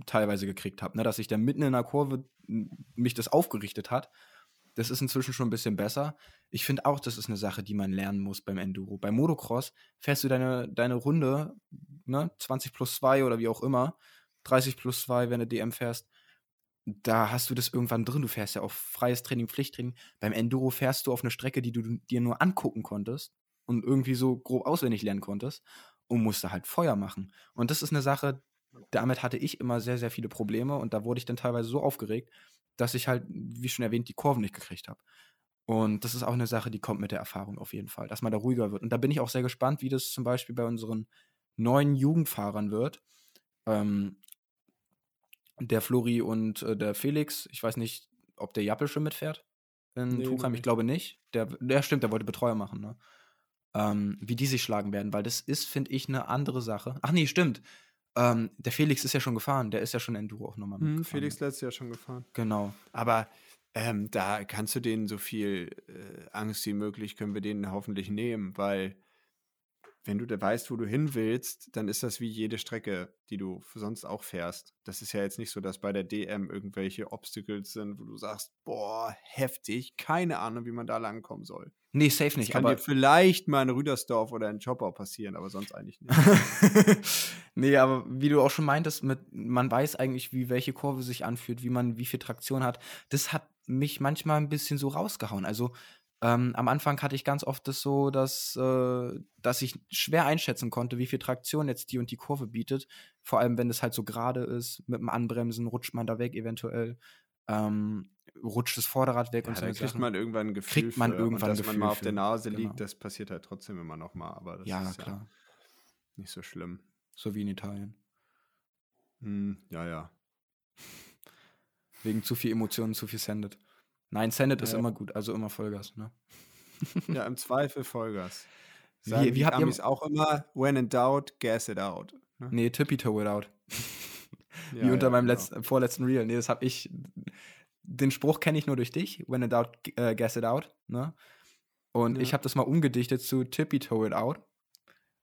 teilweise gekriegt habe. Ne? Dass ich dann mitten in der Kurve mich das aufgerichtet hat. Das ist inzwischen schon ein bisschen besser. Ich finde auch, das ist eine Sache, die man lernen muss beim Enduro. Beim Motocross fährst du deine, deine Runde, ne, 20 plus 2 oder wie auch immer, 30 plus 2, wenn du DM fährst, da hast du das irgendwann drin. Du fährst ja auf freies Training, Pflichttraining. Beim Enduro fährst du auf eine Strecke, die du dir nur angucken konntest und irgendwie so grob auswendig lernen konntest und musst da halt Feuer machen. Und das ist eine Sache, damit hatte ich immer sehr, sehr viele Probleme und da wurde ich dann teilweise so aufgeregt, dass ich halt, wie schon erwähnt, die Kurven nicht gekriegt habe. Und das ist auch eine Sache, die kommt mit der Erfahrung auf jeden Fall, dass man da ruhiger wird. Und da bin ich auch sehr gespannt, wie das zum Beispiel bei unseren neuen Jugendfahrern wird. Ähm, der Flori und äh, der Felix, ich weiß nicht, ob der Jappel schon mitfährt in Nee, Tuchheim, ich glaube nicht. Der, der stimmt, der wollte Betreuer machen, ne? Ähm, wie die sich schlagen werden, weil das ist, finde ich, eine andere Sache. Ach nee, stimmt. Ähm, der Felix ist ja schon gefahren, der ist ja schon Enduro auch nochmal Hm, mitgefahren. Felix ne? letztes Jahr schon gefahren. Genau. Aber ähm, da kannst du denen so viel äh, Angst wie möglich, können wir denen hoffentlich nehmen, weil wenn du da weißt, wo du hin willst, dann ist das wie jede Strecke, die du sonst auch fährst. Das ist ja jetzt nicht so, dass bei der DM irgendwelche Obstacles sind, wo du sagst, boah, heftig, keine Ahnung, wie man da langkommen soll. Nee, safe Das nicht, kann aber dir vielleicht mal in Rüdersdorf oder in Chopper passieren, aber sonst eigentlich nicht. nee, aber wie du auch schon meintest, mit, man weiß eigentlich, wie welche Kurve sich anfühlt, wie man wie viel Traktion hat. Das hat mich manchmal ein bisschen so rausgehauen. Also ähm, am Anfang hatte ich ganz oft das so, dass, äh, dass ich schwer einschätzen konnte, wie viel Traktion jetzt die und die Kurve bietet. Vor allem, wenn es halt so gerade ist, mit dem Anbremsen rutscht man da weg eventuell. Ähm, rutscht das Vorderrad weg Ja, und so da kriegt Sachen. man irgendwann ein Gefühl Kriegt man für. irgendwann und dass ein man mal Gefühl auf der. Nase Genau. liegt, das passiert halt trotzdem immer noch mal, aber das Ja, ist klar. nicht so schlimm. So wie in Italien. Hm, ja, ja. Wegen zu viel Emotionen, zu viel Sanded. Nein, Sanded ist Ja. immer gut, also immer Vollgas, ne? Ja, im Zweifel Vollgas. Wie- Sagen wie die habt ihr- Amis auch immer, when in doubt, gas it out. Ne? Nee, Tippy Toe It Out. Ja, Wie unter ja, meinem genau. letzten, vorletzten Reel. Nee, das hab ich. Den Spruch kenne ich nur durch dich. When in doubt, äh, gas it out. Ne? Und Ja. ich habe das mal umgedichtet zu Tippy Toe It Out.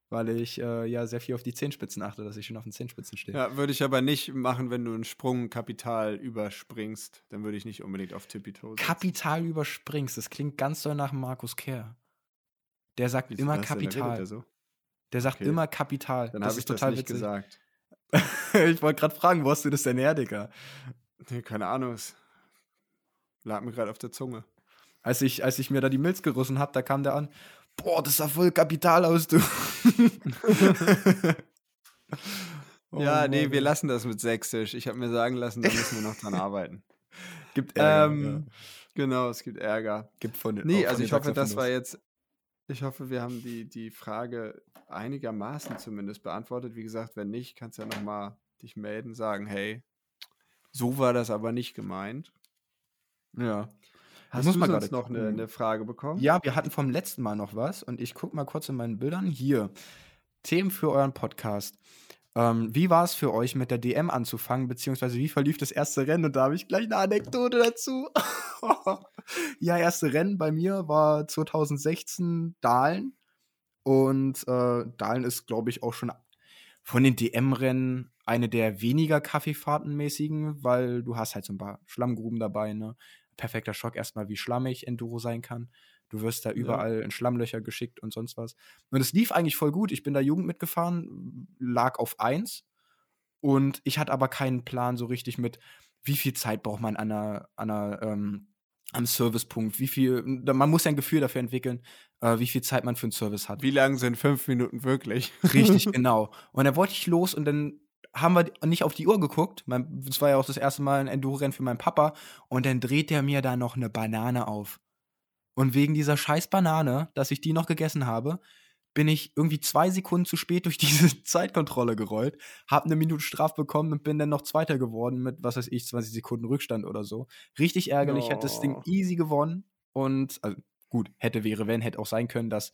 Weil ich äh, ja sehr viel auf die Zehenspitzen achte, dass ich schon auf den Zehenspitzen stehe. Ja, würde ich aber nicht machen, wenn du einen Sprungkapital überspringst. Dann würde ich nicht unbedingt auf Tippy Toe setzen. Kapital überspringst. Das klingt ganz doll nach Markus Kerr. Der sagt Wieso, immer Kapital. der so? Der sagt Okay. immer Kapital. Dann das habe ich das total nicht witzig. gesagt. ich wollte gerade fragen, wo hast du das denn her, Digga? Nee, keine Ahnung. Lag mir gerade auf der Zunge. Als ich, als ich mir da die Milz gerissen habe, da kam der an. Boah, das sah voll Kapital aus, du. Oh ja, nee, Mann, wir ey. lassen das mit Sächsisch. Ich habe mir sagen lassen, da müssen wir noch dran arbeiten. Gibt Ärger, Ähm, ja. Genau, es gibt Ärger. Gibt von den Nee, also ich hoffe, das war jetzt. Ich hoffe, wir haben die, die Frage einigermaßen zumindest beantwortet. Wie gesagt, wenn nicht, kannst du ja nochmal dich melden, sagen, hey, so war das aber nicht gemeint. Ja. Hast muss du mal sonst noch eine, eine Frage bekommen? Ja, wir hatten vom letzten Mal noch was und ich gucke mal kurz in meinen Bildern. Hier. Themen für euren Podcast. Ähm, wie war es für euch, mit der DM anzufangen, beziehungsweise wie verlief das erste Rennen? Und da habe ich gleich eine Anekdote dazu. ja, erste Rennen bei mir war 2016 Dahlen. Und äh, Dahlen ist, glaube ich, auch schon von den DM-Rennen eine der weniger Kaffeefahrtenmäßigen, weil du hast halt so ein paar Schlammgruben dabei, ne? Perfekter Schock erstmal, wie schlammig Enduro sein kann. Du wirst da überall in Schlammlöcher geschickt und sonst was. Und es lief eigentlich voll gut. Ich bin da Jugend mitgefahren, lag auf 1. Und ich hatte aber keinen Plan so richtig mit, wie viel Zeit braucht man an einer, an einer, ähm, am Servicepunkt, wie viel, man muss ja ein Gefühl dafür entwickeln, äh, wie viel Zeit man für einen Service hat. Wie lang sind fünf Minuten wirklich? Richtig, genau. Und dann wollte ich los und dann haben wir nicht auf die Uhr geguckt. Mein, das war ja auch das erste Mal ein Enduro-Rennen für meinen Papa. Und dann dreht der mir da noch eine Banane auf. Und wegen dieser scheiß Banane, dass ich die noch gegessen habe, bin ich irgendwie zwei Sekunden zu spät durch diese Zeitkontrolle gerollt, hab eine Minute Straf bekommen und bin dann noch Zweiter geworden mit, was weiß ich, 20 Sekunden Rückstand oder so. Richtig ärgerlich, hätte das Ding Oh. easy gewonnen. Und, also gut, hätte, wäre, wenn, hätte auch sein können, dass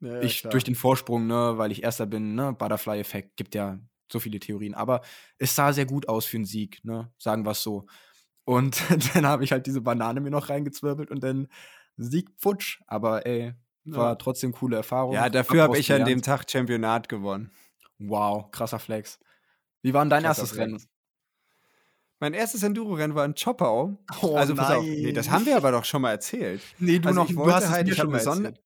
Ja, ich klar. durch den Vorsprung, ne, weil ich Erster bin, ne, Butterfly-Effekt, gibt ja so viele Theorien. Aber es sah sehr gut aus für einen Sieg, ne, sagen wir es so. Und dann habe ich halt diese Banane mir noch reingezwirbelt und dann Sieg futsch. Aber ey, war Ja. trotzdem coole Erfahrung. Ja, dafür Hab habe ich an dem. Tag Championat gewonnen. Wow, krasser Flex. Wie war denn dein Krasser erstes Flex. Rennen? Mein erstes Enduro-Rennen war in Choppau. Oh also pass auf, nee, das haben wir aber doch schon mal erzählt. Nee, du Also noch, ich du wollte hast es halt, mir ich schon mal erzählt.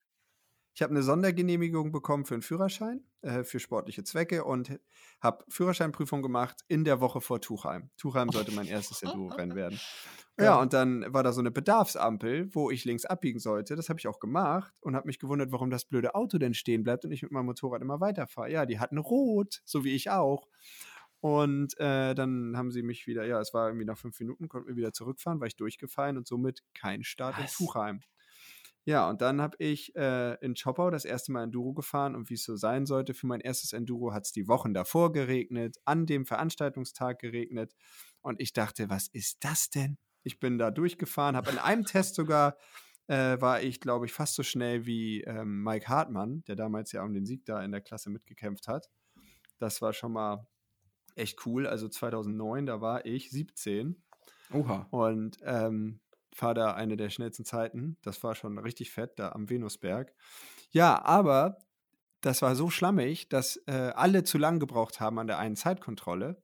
Ich hab eine Sondergenehmigung bekommen für einen Führerschein, äh, für sportliche Zwecke und habe Führerscheinprüfung gemacht in der Woche vor Tuchheim. Tuchheim sollte mein erstes Enduro-Rennen werden. Ja, und dann war da so eine Bedarfsampel, wo ich links abbiegen sollte. Das habe ich auch gemacht und habe mich gewundert, warum das blöde Auto denn stehen bleibt und ich mit meinem Motorrad immer weiterfahre. Ja, die hatten rot, so wie ich auch. Und äh, dann haben sie mich wieder, ja, es war irgendwie nach fünf Minuten, konnten wir wieder zurückfahren, war ich durchgefallen und somit kein Start in Was? Tuchheim. Ja, und dann habe ich äh, in Choppau das erste Mal Enduro gefahren und wie es so sein sollte, für mein erstes Enduro hat es die Wochen davor geregnet, an dem Veranstaltungstag geregnet und ich dachte, was ist das denn? Ich bin da durchgefahren, habe in einem Test sogar, äh, war ich, glaube ich, fast so schnell wie ähm, Mike Hartmann, der damals ja um den Sieg da in der Klasse mitgekämpft hat. Das war schon mal echt cool. Also 2009, da war ich 17 Oha. und ähm, fahre da eine der schnellsten Zeiten. Das war schon richtig fett, da am Venusberg. Ja, aber das war so schlammig, dass äh, alle zu lang gebraucht haben an der einen Zeitkontrolle.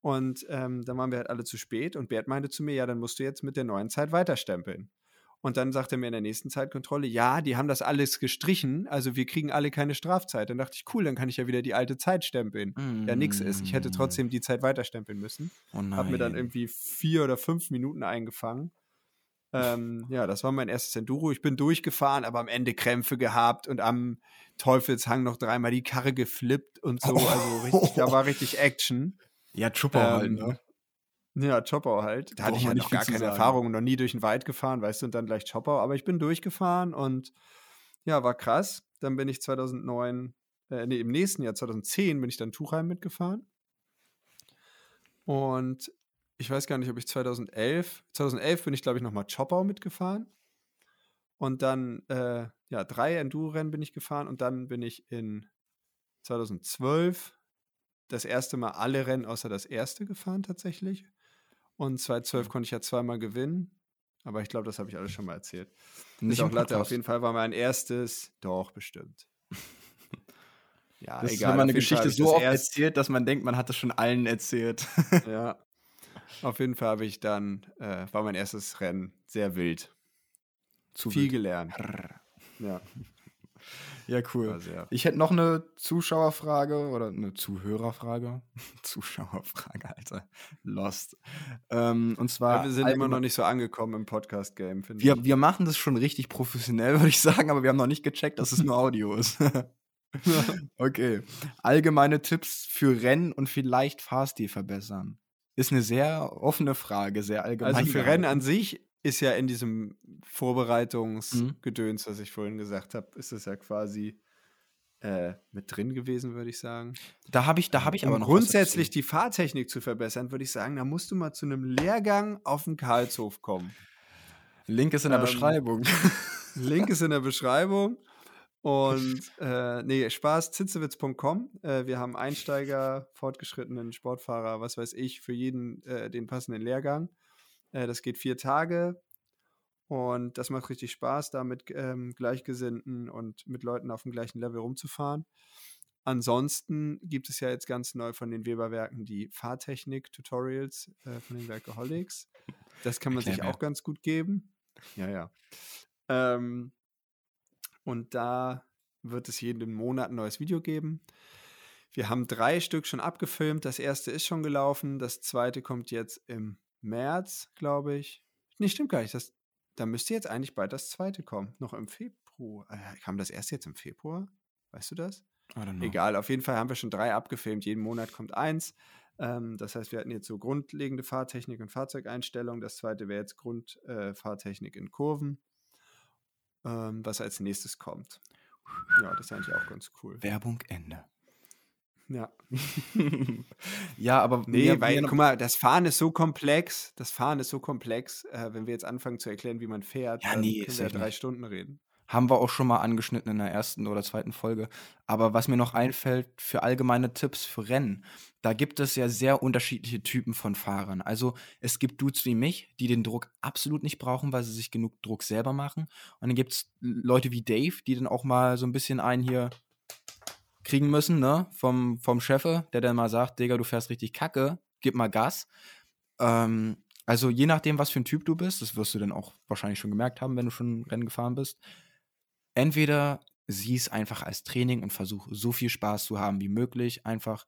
Und ähm, dann waren wir halt alle zu spät und Bert meinte zu mir, ja, dann musst du jetzt mit der neuen Zeit weiterstempeln. Und dann sagte er mir in der nächsten Zeitkontrolle, ja, die haben das alles gestrichen, also wir kriegen alle keine Strafzeit. Dann dachte ich, cool, dann kann ich ja wieder die alte Zeit stempeln. Ja, nix ist. Ich hätte trotzdem die Zeit weiterstempeln müssen. Oh. Hab mir dann irgendwie vier oder fünf Minuten eingefangen. Ähm, ja, das war mein erstes Enduro. Ich bin durchgefahren, aber am Ende Krämpfe gehabt und am Teufelshang noch dreimal die Karre geflippt und so. Also richtig, da war richtig Action. Ja, Chupper halt, Ähm, ne? Ja, Choppau halt. Da hatte Braucht ich ja noch gar keine sagen. Erfahrung, noch nie durch den Wald gefahren, weißt du, und dann gleich Choppau. Aber ich bin durchgefahren und ja, war krass. Dann bin ich 2009, äh, nee, im nächsten Jahr, 2010, bin ich dann Tuchheim mitgefahren. Und ich weiß gar nicht, ob ich 2011, 2011 bin ich, glaube ich, nochmal Choppau mitgefahren. Und dann, äh, ja, drei Enduro-Rennen bin ich gefahren und dann bin ich in 2012 das erste Mal alle Rennen außer das erste gefahren tatsächlich. Und 2012 konnte ich ja zweimal gewinnen. Aber ich glaube, das habe ich alles schon mal erzählt. Nicht Ist auch Latte. Auf jeden Fall war mein erstes, doch, bestimmt. ja, Das ist, egal. wenn man eine Geschichte so das oft erzählt, dass man denkt, man hat es schon allen erzählt. Ja. Auf jeden Fall habe ich dann, äh, war mein erstes Rennen sehr wild. Zu Viel wild. gelernt. Ja. Ja, cool. Sehr- Ich hätte noch eine Zuschauerfrage oder eine Zuhörerfrage. Zuschauerfrage, Alter. Lost. Ähm, und zwar. Ja, wir sind immer noch nicht so angekommen im Podcast-Game, finde Wir, ich. wir machen das schon richtig professionell, würde ich sagen, aber wir haben noch nicht gecheckt, dass es nur Audio ist. okay. Allgemeine Tipps für Rennen und vielleicht Fahrstil verbessern. Ist eine sehr offene Frage, sehr allgemein. Also für. Rennen an sich ist ja in diesem Vorbereitungsgedöns, was ich vorhin gesagt habe, ist es ja quasi äh, mit drin gewesen, würde ich sagen. Da habe ich, da habe ich um aber noch grundsätzlich die Fahrtechnik zu verbessern, würde ich sagen, da musst du mal zu einem Lehrgang auf den Karlshof kommen. Link ist in der ähm, Beschreibung. Link ist in der Beschreibung. Und äh, nee, Spaß, zitzewitz.com. Äh, wir haben Einsteiger, fortgeschrittenen Sportfahrer, was weiß ich, für jeden äh, den passenden Lehrgang. Äh, das geht vier Tage und das macht richtig Spaß, da mit ähm, Gleichgesinnten und mit Leuten auf dem gleichen Level rumzufahren. Ansonsten gibt es ja jetzt ganz neu von den Weberwerken die Fahrtechnik-Tutorials äh, von den Werkeholics. Das kann man sich Erklär mir. auch ganz gut geben. Ja, ja. Ähm, und da wird es jeden Monat ein neues Video geben. Wir haben drei Stück schon abgefilmt. Das erste ist schon gelaufen. Das zweite kommt jetzt im März, glaube ich. Nee, stimmt gar nicht. Das, da müsste jetzt eigentlich bald das zweite kommen. Noch im Februar. Äh, kam das erste jetzt im Februar? Weißt du das? Egal, auf jeden Fall haben wir schon drei abgefilmt. Jeden Monat kommt eins. Ähm, das heißt, wir hatten jetzt so grundlegende Fahrtechnik und Fahrzeugeinstellung. Das zweite wäre jetzt Grundfahrtechnik äh, in Kurven, ähm, was als nächstes kommt. Ja, das ist eigentlich auch ganz cool. Werbung Ende. Ja. ja, aber Nee, weil, guck mal, das Fahren ist so komplex. Das Fahren ist so komplex. Äh, wenn wir jetzt anfangen zu erklären, wie man fährt, Ja, dann nee, können wir ja drei nicht. Stunden reden. Haben wir auch schon mal angeschnitten in der ersten oder zweiten Folge. Aber was mir noch einfällt für allgemeine Tipps für Rennen, da gibt es ja sehr unterschiedliche Typen von Fahrern. Also es gibt Dudes wie mich, die den Druck absolut nicht brauchen, weil sie sich genug Druck selber machen. Und dann gibt es Leute wie Dave, die dann auch mal so ein bisschen einen hier kriegen müssen, ne? Vom, vom Chefe, der dann mal sagt, Digga, du fährst richtig kacke, gib mal Gas. Ähm, also je nachdem, was für ein Typ du bist, das wirst du dann auch wahrscheinlich schon gemerkt haben, wenn du schon Rennen gefahren bist. Entweder sieh es einfach als Training und versuch so viel Spaß zu haben wie möglich, einfach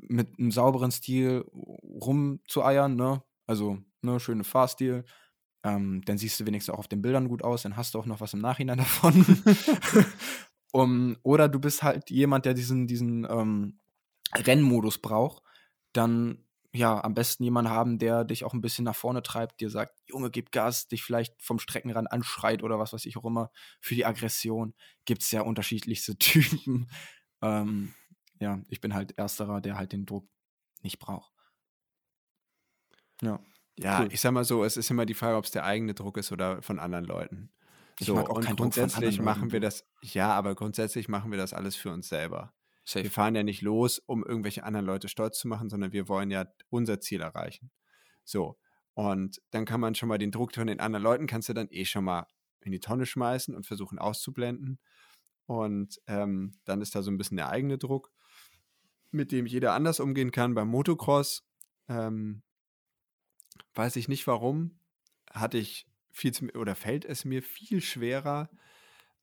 mit einem sauberen Stil rumzueiern, ne? Also, ne, schöne Fahrstil. Ähm, dann siehst du wenigstens auch auf den Bildern gut aus, dann hast du auch noch was im Nachhinein davon. um, oder du bist halt jemand, der diesen, diesen ähm, Rennmodus braucht, dann ja, am besten jemanden haben, der dich auch ein bisschen nach vorne treibt, dir sagt, Junge, gib Gas, dich vielleicht vom Streckenrand anschreit oder was weiß ich auch immer. Für die Aggression gibt es ja unterschiedlichste Typen. Ähm, ja, ich bin halt ersterer, der halt den Druck nicht braucht. Ja. Ja, Cool. ich sag mal so, es ist immer die Frage, ob es der eigene Druck ist oder von anderen Leuten. Ich So, mag auch und keinen Druck von grundsätzlich machen Leuten. wir das, ja, aber grundsätzlich machen wir das alles für uns selber. Safe. Wir fahren ja nicht los, um irgendwelche anderen Leute stolz zu machen, sondern wir wollen ja unser Ziel erreichen. So. Und dann kann man schon mal den Druck von den anderen Leuten, kannst du dann eh schon mal in die Tonne schmeißen und versuchen auszublenden. Und ähm, dann ist da so ein bisschen der eigene Druck, mit dem jeder anders umgehen kann. Beim Motocross ähm, weiß ich nicht warum, hatte ich viel zu, oder fällt es mir viel schwerer,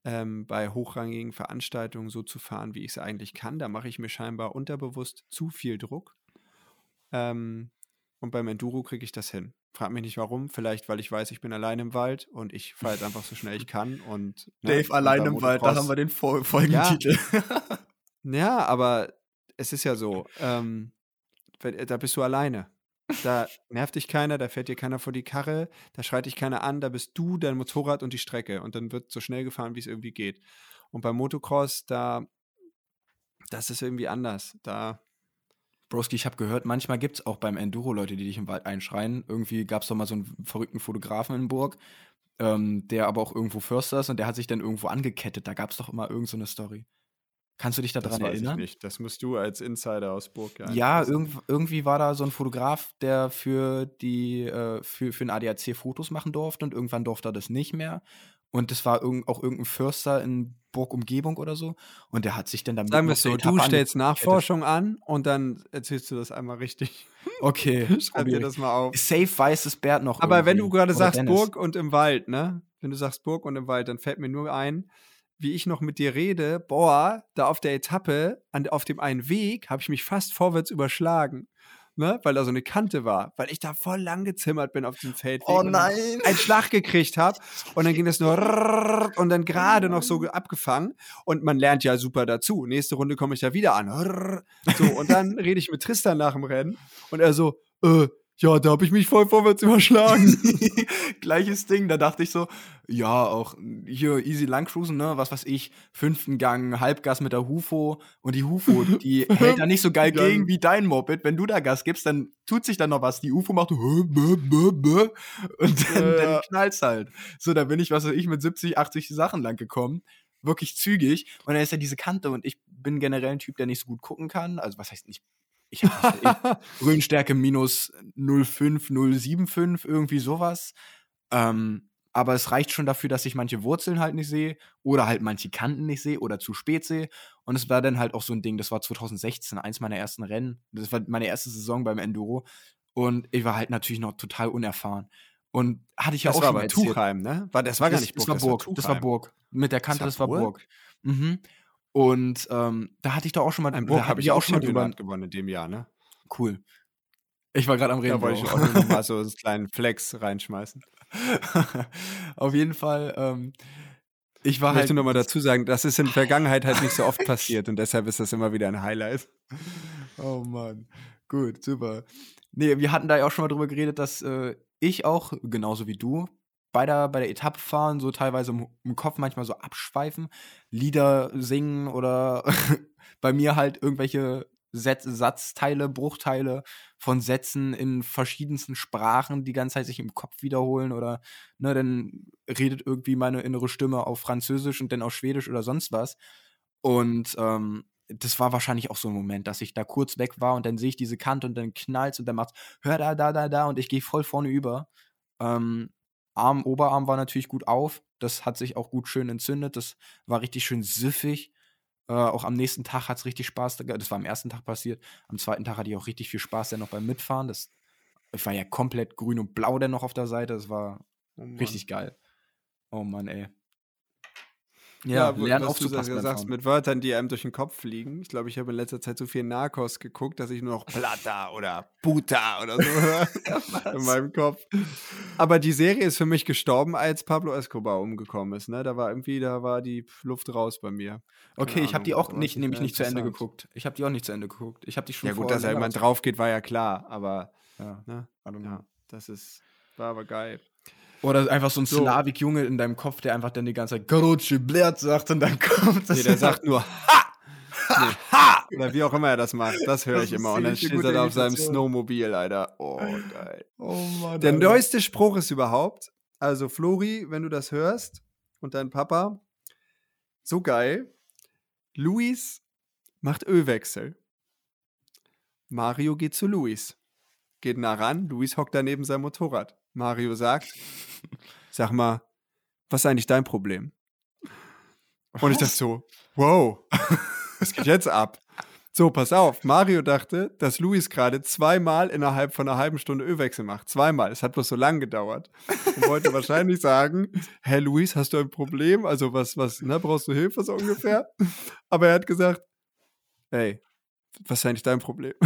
ähm, bei hochrangigen Veranstaltungen so zu fahren, wie ich es eigentlich kann. Da mache ich mir scheinbar unterbewusst zu viel Druck. Ähm, und beim Enduro kriege ich das hin. Frag mich nicht warum. Vielleicht, weil ich weiß, ich bin allein im Wald und ich fahre jetzt einfach so schnell ich kann. Und, ne, und beim Motocross- den Fol Folgentitel. ja, aber es ist ja so, ähm, wenn- da bist du alleine. Da nervt dich keiner, da fährt dir keiner vor die Karre, da schreit dich keiner an, da bist du, dein Motorrad und die Strecke. Und dann wird so schnell gefahren, wie es irgendwie geht. Und beim Motocross, da, das ist irgendwie anders. Da, Broski, ich habe gehört, manchmal gibt es auch beim Enduro Leute, die dich im Wald einschreien. Irgendwie gab es doch mal so einen verrückten Fotografen in Burg, ähm, der aber auch irgendwo Förster ist und der hat sich dann irgendwo angekettet. Da gab es doch immer irgend so Story. Kannst du dich daran erinnern? ich nicht. Das musst du als Insider aus Burg ja Ja, irgend, irgendwie war da so ein Fotograf, der für die äh, für, für den ADAC Fotos machen durfte und irgendwann durfte er das nicht mehr. Und das war irgend, auch irgendein Förster in Burg-Umgebung oder so. Und der hat sich dann damit. Sagen wir so, du stellst Nachforschung an und dann erzählst du das einmal richtig. Okay, Schreib dir das mal auf. Safe weiß es Bert noch. Aber wenn du irgendwie. gerade sagst Dennis. Burg und im Wald, ne? Wenn du sagst Burg und im Wald, dann fällt mir nur ein, wie ich noch mit dir rede, boah, da auf der Etappe, an, auf dem einen Weg, habe ich mich fast vorwärts überschlagen. Ne? Weil da so eine Kante war, weil ich da voll lang gezimmert bin auf dem Feldweg. Oh nein. Einen Schlag gekriegt habe und dann ging das nur und dann gerade noch so abgefangen und man lernt ja super dazu. Nächste Runde komme ich da wieder an. So, und dann rede ich mit Tristan nach dem Rennen und er so, äh, ja, da habe ich mich voll vorwärts überschlagen. Gleiches Ding, da dachte ich so, ja, auch hier easy langcruisen, ne, was weiß ich, fünften Gang, Halbgas mit der Hufo und die Hufo, die hält da nicht so geil gegen wie dein Moped. Wenn du da Gas gibst, dann tut sich dann noch was. Die Ufo macht und dann, Ja, dann knallt's halt. So, da bin ich, was weiß ich, mit 70, 80 Sachen lang gekommen. Wirklich zügig. Und dann ist ja diese Kante und ich bin generell ein Typ, der nicht so gut gucken kann. Also, was heißt nicht? Ich habe Grünstärke minus 0,5, 0,75, irgendwie sowas. Ähm, aber es reicht schon dafür, dass ich manche Wurzeln halt nicht sehe oder halt manche Kanten nicht sehe oder zu spät sehe. Und es war dann halt auch so ein Ding, das war 2016, eins meiner ersten Rennen. Das war meine erste Saison beim Enduro. Und ich war halt natürlich noch total unerfahren. Und hatte ich ja Das auch war schon erzählt. Tuchheim, ne? War, das war gar Das- nicht Burg. Das war Burg. Das war. Burg. Mit der Kante, das war Burg? Burg. Mhm. Und ähm, da hatte ich doch auch schon mal, Ein da Burg habe ich wir auch schon mal gewonnen in dem Jahr, ne? Cool. Ich war gerade am Reden. Da wollte ich auch nur noch mal so einen kleinen Flex reinschmeißen. Auf jeden Fall, ähm, ich war Ich möchte halt. nur mal dazu sagen, das ist in der Vergangenheit halt nicht so oft passiert und deshalb ist das immer wieder ein Highlight. Oh Mann. Gut, super. Nee, wir hatten da ja auch schon mal drüber geredet, dass äh, ich auch, genauso wie du, bei der, bei der Etappe fahren, so teilweise im, im Kopf manchmal so abschweifen, Lieder singen oder bei mir halt irgendwelche Set Satzteile, Bruchteile von Sätzen in verschiedensten Sprachen die ganze Zeit sich im Kopf wiederholen oder ne, dann redet irgendwie meine innere Stimme auf Französisch und dann auf Schwedisch oder sonst was. Und ähm, das war wahrscheinlich auch so ein Moment, dass ich da kurz weg war und dann sehe ich diese Kante und dann knallt und dann macht hör da, da, da, da und ich gehe voll vorne über. Ähm, Arm, Oberarm war natürlich gut auf. Das hat sich auch gut schön entzündet. Das war richtig schön süffig. Äh, auch am nächsten Tag hat es richtig Spaß. Das war am ersten Tag passiert. Am zweiten Tag hatte ich auch richtig viel Spaß dann noch beim Mitfahren. Das, ich war ja komplett grün und blau dann noch auf der Seite. Das war richtig geil. Oh Mann, ey. Ja, wo- lernen was du sagst, Fahren. mit Wörtern, die einem durch den Kopf fliegen. Ich glaube, ich habe in letzter Zeit so viel Narcos geguckt, dass ich nur noch Plata oder Puta oder so höre in meinem Kopf. Aber die Serie ist für mich gestorben, als Pablo Escobar umgekommen ist. Ne? Da war irgendwie, da war die Luft raus bei mir. Okay, Keine ich habe die auch nicht, nämlich ja nicht zu Ende geguckt. Ich habe die auch nicht zu Ende geguckt. Ich habe die schon Ja gut, dass da jemand drauf geht, war ja klar. Aber Ja, ne? Ja, das ist, war aber geil. Oder einfach so ein So. Slavik-Junge in deinem Kopf, der einfach dann die ganze Zeit Karotsche Blatt sagt und dann kommt das. Nee, der sagt nur Ha! Nee, ha! Oder wie auch immer er das macht. Das höre ich immer. Und dann steht er da auf seinem. Snowmobil, Alter. Oh, geil. Oh Mann. Der Alter. neueste Spruch ist überhaupt, also Flori, wenn du das hörst und dein Papa, so geil. Luis macht Ölwechsel. Mario geht zu Luis. Geht nah ran, Luis hockt daneben sein Motorrad. Mario sagt, sag mal, was ist eigentlich dein Problem? Und ich dachte so, wow, was geht jetzt ab? So, pass auf. Mario dachte, dass Luis gerade zweimal innerhalb von einer halben Stunde Ölwechsel macht. Zweimal. Es hat bloß so lang gedauert. Und wollte wahrscheinlich sagen, Herr Luis, hast du ein Problem? Also was, was, ne, brauchst du Hilfe so ungefähr? Aber er hat gesagt, ey, was ist eigentlich dein Problem?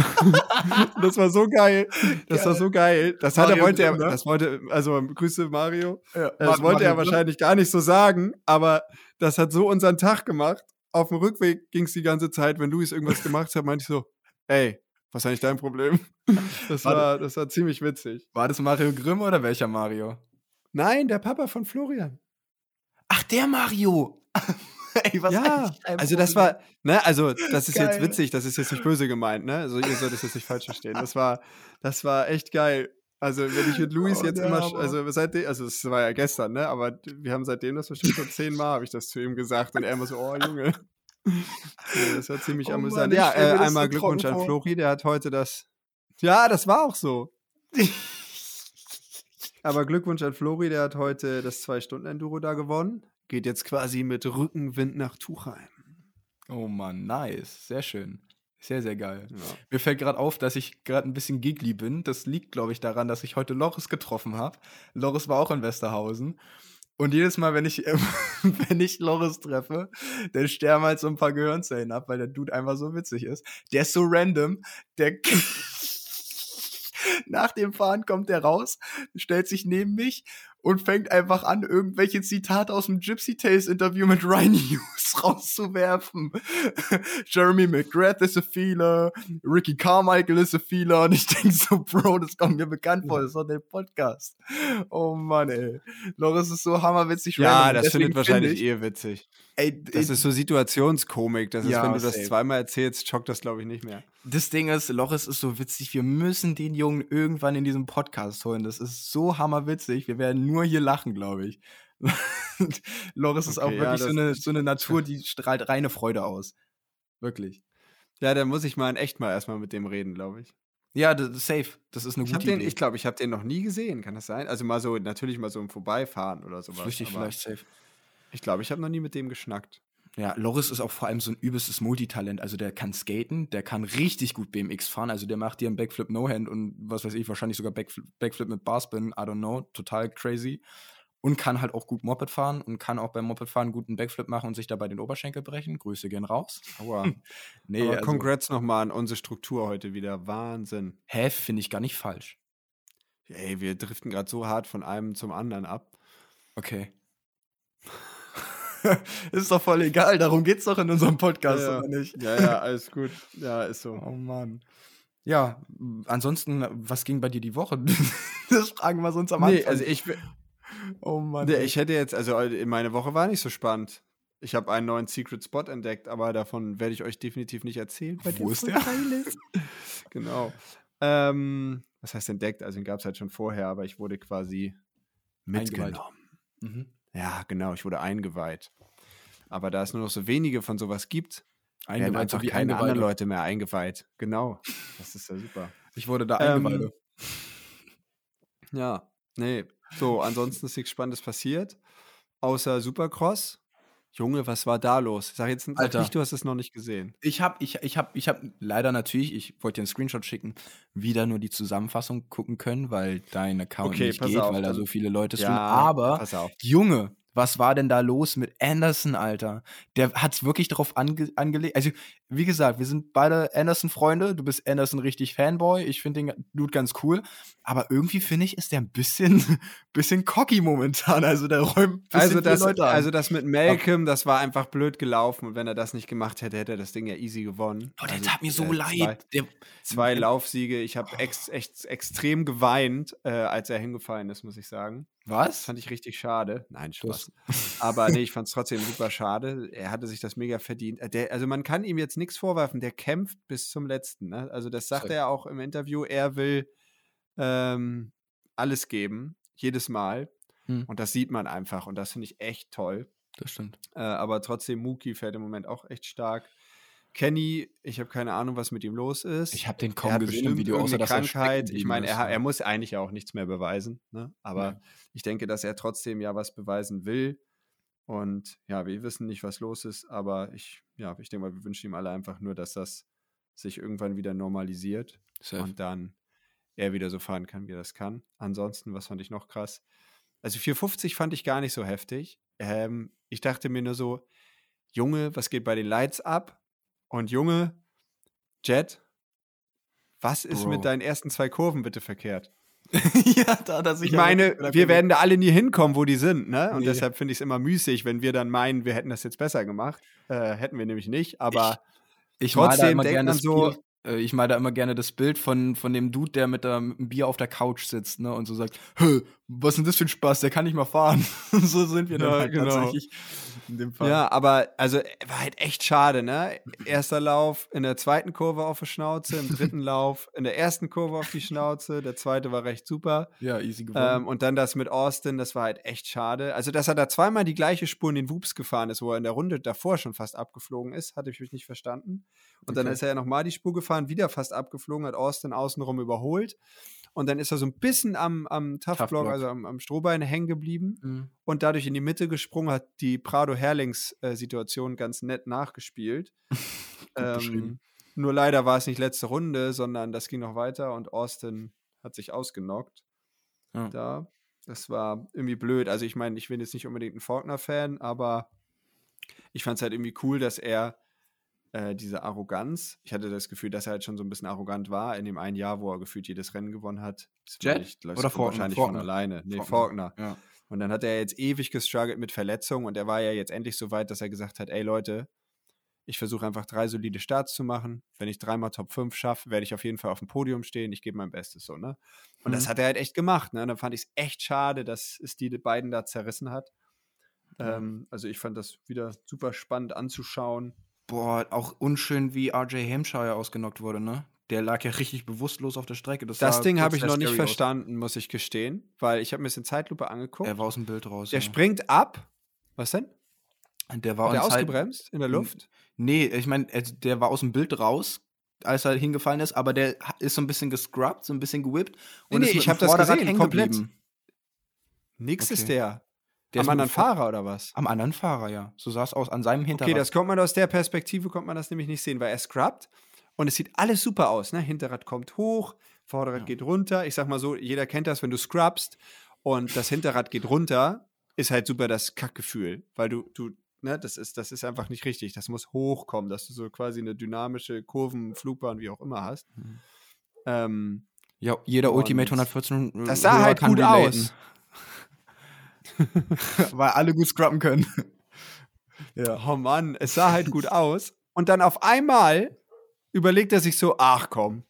Das war so geil. Das war so geil. Das hat Mario wollte er, ne? das wollte, also Grüße Mario. Ja, Das Mario wollte er Grimm. wahrscheinlich gar nicht so sagen, aber das hat so unseren Tag gemacht. Auf dem Rückweg ging es die ganze Zeit, wenn Luis irgendwas gemacht hat, meinte ich so, ey, was ist eigentlich dein Problem? Das Warte. war, das war ziemlich witzig. War das Mario Grimm oder welcher Mario? Nein, der Papa von Florian. Ach, der Mario! Ey, was ja, also das war, ne, also das ist jetzt Geil. witzig, das ist jetzt nicht böse gemeint, ne? Also ihr sollt es jetzt nicht falsch verstehen. Das war, das war echt geil. Also wenn ich mit Luis Oh, jetzt der immer, also seitdem, also es war ja gestern, ne? Aber wir haben seitdem das bestimmt schon zehnmal, habe ich das zu ihm gesagt und er immer so, oh Junge. Ja, das war ziemlich Oh Mann, amüsant. ich ja, äh, einmal Glückwunsch an. Flori, der hat heute das. Ja, das war auch so. Aber Glückwunsch an Flori, der hat heute das Zwei-Stunden-Enduro da gewonnen. Geht jetzt quasi mit Rückenwind nach Tuchheim. Oh Mann, nice. Sehr schön. Sehr, sehr geil. Ja. Mir fällt gerade auf, dass ich gerade ein bisschen giggly bin. Das liegt, glaube ich, daran, dass ich heute Loris getroffen habe. Loris war auch in Westerhausen. Und jedes Mal, wenn ich, wenn ich Loris treffe, dann sterben halt so ein paar Gehirnzellen ab, weil der Dude einfach so witzig ist. Der ist so random, der nach dem Fahren kommt der raus, stellt sich neben mich und fängt einfach an, irgendwelche Zitate aus dem Gypsy Tales Interview mit Ryan Hughes rauszuwerfen. Jeremy McGrath ist a Feeler, Ricky Carmichael ist a Feeler und ich denke so, Bro, das kommt mir bekannt vor, das ist doch der Podcast. Oh Mann, ey. Loris ist so hammerwitzig. Ja, random. das Deswegen findet wahrscheinlich find ich, eh witzig. Ey, Das ist so Situationskomik. Das ist, Ja, wenn du das safe. zweimal erzählst, schockt das, glaube ich, nicht mehr. Das Ding ist, Loris ist so witzig, wir müssen den Jungen irgendwann in diesem Podcast holen. Das ist so hammerwitzig. Wir werden nur hier lachen, glaube ich. Loris ist auch Okay, ja, wirklich so, eine, so eine Natur, die strahlt reine Freude aus. Wirklich. Ja, dann muss ich mal in echt mal erstmal mit dem reden, glaube ich. Ja, das ist safe. Das ist eine Ich, gute den, Idee. ich glaube, ich habe den noch nie gesehen. Kann das sein? Also mal so, natürlich mal so im Vorbeifahren oder sowas. Flüchtig aber vielleicht safe. Ich glaube, ich habe noch nie mit dem geschnackt. Ja, Loris ist auch vor allem so ein übelstes Multitalent. Also der kann skaten, der kann richtig gut BMX fahren. Also der macht dir einen Backflip No-Hand und was weiß ich, wahrscheinlich sogar Backflip, Backflip mit Barspin, I don't know, total crazy. Und kann halt auch gut Moped fahren und kann auch beim Mopedfahren einen guten Backflip machen und sich dabei den Oberschenkel brechen. Grüße gehen raus. Aua. Nee, aber also, congrats nochmal an unsere Struktur heute wieder. Wahnsinn. hä, finde ich gar nicht falsch. Ey, wir driften gerade so hart von einem zum anderen ab. Okay. ist doch voll egal, darum geht's doch in unserem Podcast, Ja, ja. oder nicht? Ja, ja, alles gut. Ja, ist so. Oh Mann. Ja, ansonsten, was ging bei dir die Woche? das fragen wir sonst am Anfang. Nee, also ich, oh Mann. nee, ich hätte jetzt, also meine Woche war nicht so spannend. Ich habe einen neuen Secret Spot entdeckt, aber davon werde ich euch definitiv nicht erzählen. weil Wo ist der? genau. Ähm, was heißt entdeckt? Also den gab es halt schon vorher, aber ich wurde quasi mitgenommen. Mhm. Ja, genau, ich wurde eingeweiht. Aber da es nur noch so wenige von sowas gibt, werden Eingeweiht, einfach so keine anderen Leute mehr eingeweiht. Genau. Das ist ja super. Ich wurde da Ähm, Eingeweide. Ja, nee. So, ansonsten ist nichts Spannendes passiert. Außer Supercross. Junge, was war da los? Sag jetzt sag Alter. nicht, du hast es noch nicht gesehen. Ich habe ich, ich hab, ich hab leider natürlich, ich wollte dir einen Screenshot schicken, wieder nur die Zusammenfassung gucken können, weil dein Account Okay, nicht geht, auf, weil da so viele Leute Ja, streamen. Aber. Junge, was war denn da los mit Anderson, Alter? Der hat's wirklich darauf ange angelegt. Also, wie gesagt, wir sind beide Anderson-Freunde. Du bist Anderson richtig Fanboy. Ich finde den Dude ganz cool. Aber irgendwie finde ich, ist der ein bisschen, bisschen cocky momentan. Also, der räumt Also das, Leute an. also das mit Malcolm, das war einfach blöd gelaufen. Und wenn er das nicht gemacht hätte, hätte er das Ding ja easy gewonnen. oh, der Also, tat mir so äh, leid. Zwei, Der, zwei Laufsiege. Ich habe ex, ex, extrem geweint, äh, als er hingefallen ist, muss ich sagen. Das was? fand ich richtig schade. Nein, Spaß. Das- Aber nee, ich fand es trotzdem super schade. Er hatte sich das mega verdient. Äh, Der, also man kann ihm jetzt nichts vorwerfen. Der kämpft bis zum letzten. Ne? Also das sagt Safe. er auch im Interview. Er will ähm, alles geben, jedes Mal. Hm. Und das sieht man einfach. Und das finde ich echt toll. Das stimmt. Äh, aber trotzdem, Muki fährt im Moment auch echt stark. Kenny, ich habe keine Ahnung, was mit ihm los ist. Ich habe den er kaum gesehen im Video, außer dass er Krankheit. Ich geblieben meine, er, er muss eigentlich ja auch nichts mehr beweisen. Ne? Aber Ja. ich denke, dass er trotzdem ja was beweisen will. Und ja, wir wissen nicht, was los ist, aber ich, ja, ich denke mal, wir wünschen ihm alle einfach nur, dass das sich irgendwann wieder normalisiert Safe. und dann er wieder so fahren kann, wie er das kann. Ansonsten, was fand ich noch krass? Also 450 fand ich gar nicht so heftig. Ähm, ich dachte mir nur so, Junge, was geht bei den Lights ab? Und Junge, Jet, was ist Bro. mit deinen ersten zwei Kurven bitte verkehrt? ja, da sich Ich meine, wir werden da alle nie hinkommen, wo die sind, ne? Und Nee. deshalb finde ich es immer müßig, wenn wir dann meinen, wir hätten das jetzt besser gemacht. Äh, hätten wir nämlich nicht, aber Ich da Trotzdem denkt man das so- Bier, ich mal da immer gerne das Bild von, von dem Dude, der mit, der mit dem Bier auf der Couch sitzt, ne, und so sagt, was ist denn das für ein Spaß, der kann nicht mal fahren. so sind wir dann Ja, halt genau. tatsächlich in dem Fall. Ja, aber also war halt echt schade, ne? Erster Lauf in der zweiten Kurve auf die Schnauze, im dritten Lauf in der ersten Kurve auf die Schnauze, der zweite war recht super. ja easy gewonnen. Ähm, und dann das mit Austin, das war halt echt schade. Also, dass er da zweimal die gleiche Spur in den Wups gefahren ist, wo er in der Runde davor schon fast abgeflogen ist, hatte ich mich nicht verstanden. Und dann Okay. ist er ja nochmal die Spur gefahren, wieder fast abgeflogen, hat Austin außenrum überholt. Und dann ist er so ein bisschen am, am Tough, Tough Block, Block. also am, am Strohbein hängen geblieben Mhm. und dadurch in die Mitte gesprungen, hat die Prado-Herlings-Situation ganz nett nachgespielt. ähm, nur leider war es nicht letzte Runde, sondern das ging noch weiter und Austin hat sich ausgenockt Ja. da. Das war irgendwie blöd. Also ich meine, ich bin jetzt nicht unbedingt ein Faulkner-Fan, aber ich fand es halt irgendwie cool, dass er äh, diese Arroganz, ich hatte das Gefühl, dass er halt schon so ein bisschen arrogant war in dem einen Jahr, wo er gefühlt jedes Rennen gewonnen hat. Das Jet? ich, glaub, Oder das Faulkner? Wahrscheinlich Faulkner. von alleine. Nee, Faulkner. Faulkner. Ja. Und dann hat er jetzt ewig gestruggelt mit Verletzungen und er war ja jetzt endlich so weit, dass er gesagt hat, ey Leute, ich versuche einfach drei solide Starts zu machen. Wenn ich dreimal Top 5 schaffe, werde ich auf jeden Fall auf dem Podium stehen. Ich gebe mein Bestes so, ne? Und das Mhm. hat er halt echt gemacht, ne? Und dann fand ich es echt schade, dass es die beiden da zerrissen hat. Ja. Ähm, also ich fand das wieder super spannend anzuschauen. Boah, auch unschön, wie RJ Hampshire ausgenockt wurde, ne? Der lag ja richtig bewusstlos auf der Strecke. Das, Das Ding habe ich noch nicht aus. verstanden, muss ich gestehen, weil ich habe mir das in Zeitlupe angeguckt. Er war aus dem Bild raus. der ja. springt ab. Was denn? Der war Hat der ausgebremst in der Luft? Nee, ich meine, der war aus dem Bild raus, als er hingefallen ist, aber der ist so ein bisschen gescrubbt, so ein bisschen gewippt. Nee, Und nee, mit ich dem hab das gesehen, komplett. Nix Okay. ist der. Der Am anderen Fahrer oder was? Am anderen Fahrer, ja. So sah es aus, an seinem Hinterrad. Okay, das kommt man aus der Perspektive, kommt man das nämlich nicht sehen, weil er scrubbt und es sieht alles super aus. Ne? Hinterrad kommt hoch, Vorderrad Ja. geht runter. Ich sag mal so, jeder kennt das, wenn du scrubbst und das Hinterrad geht runter, ist halt super das Kackgefühl, weil du, du, ne, das ist, das ist einfach nicht richtig. Das muss hochkommen, dass du so quasi eine dynamische Kurven, Flugbahn, wie auch immer hast. Mhm. Ähm, ja, jeder Ultimate 114 das sah halt gut aus. Weil alle gut scrubben können. ja. Oh Mann, es sah halt gut aus. Und dann auf einmal überlegt er sich so, ach komm.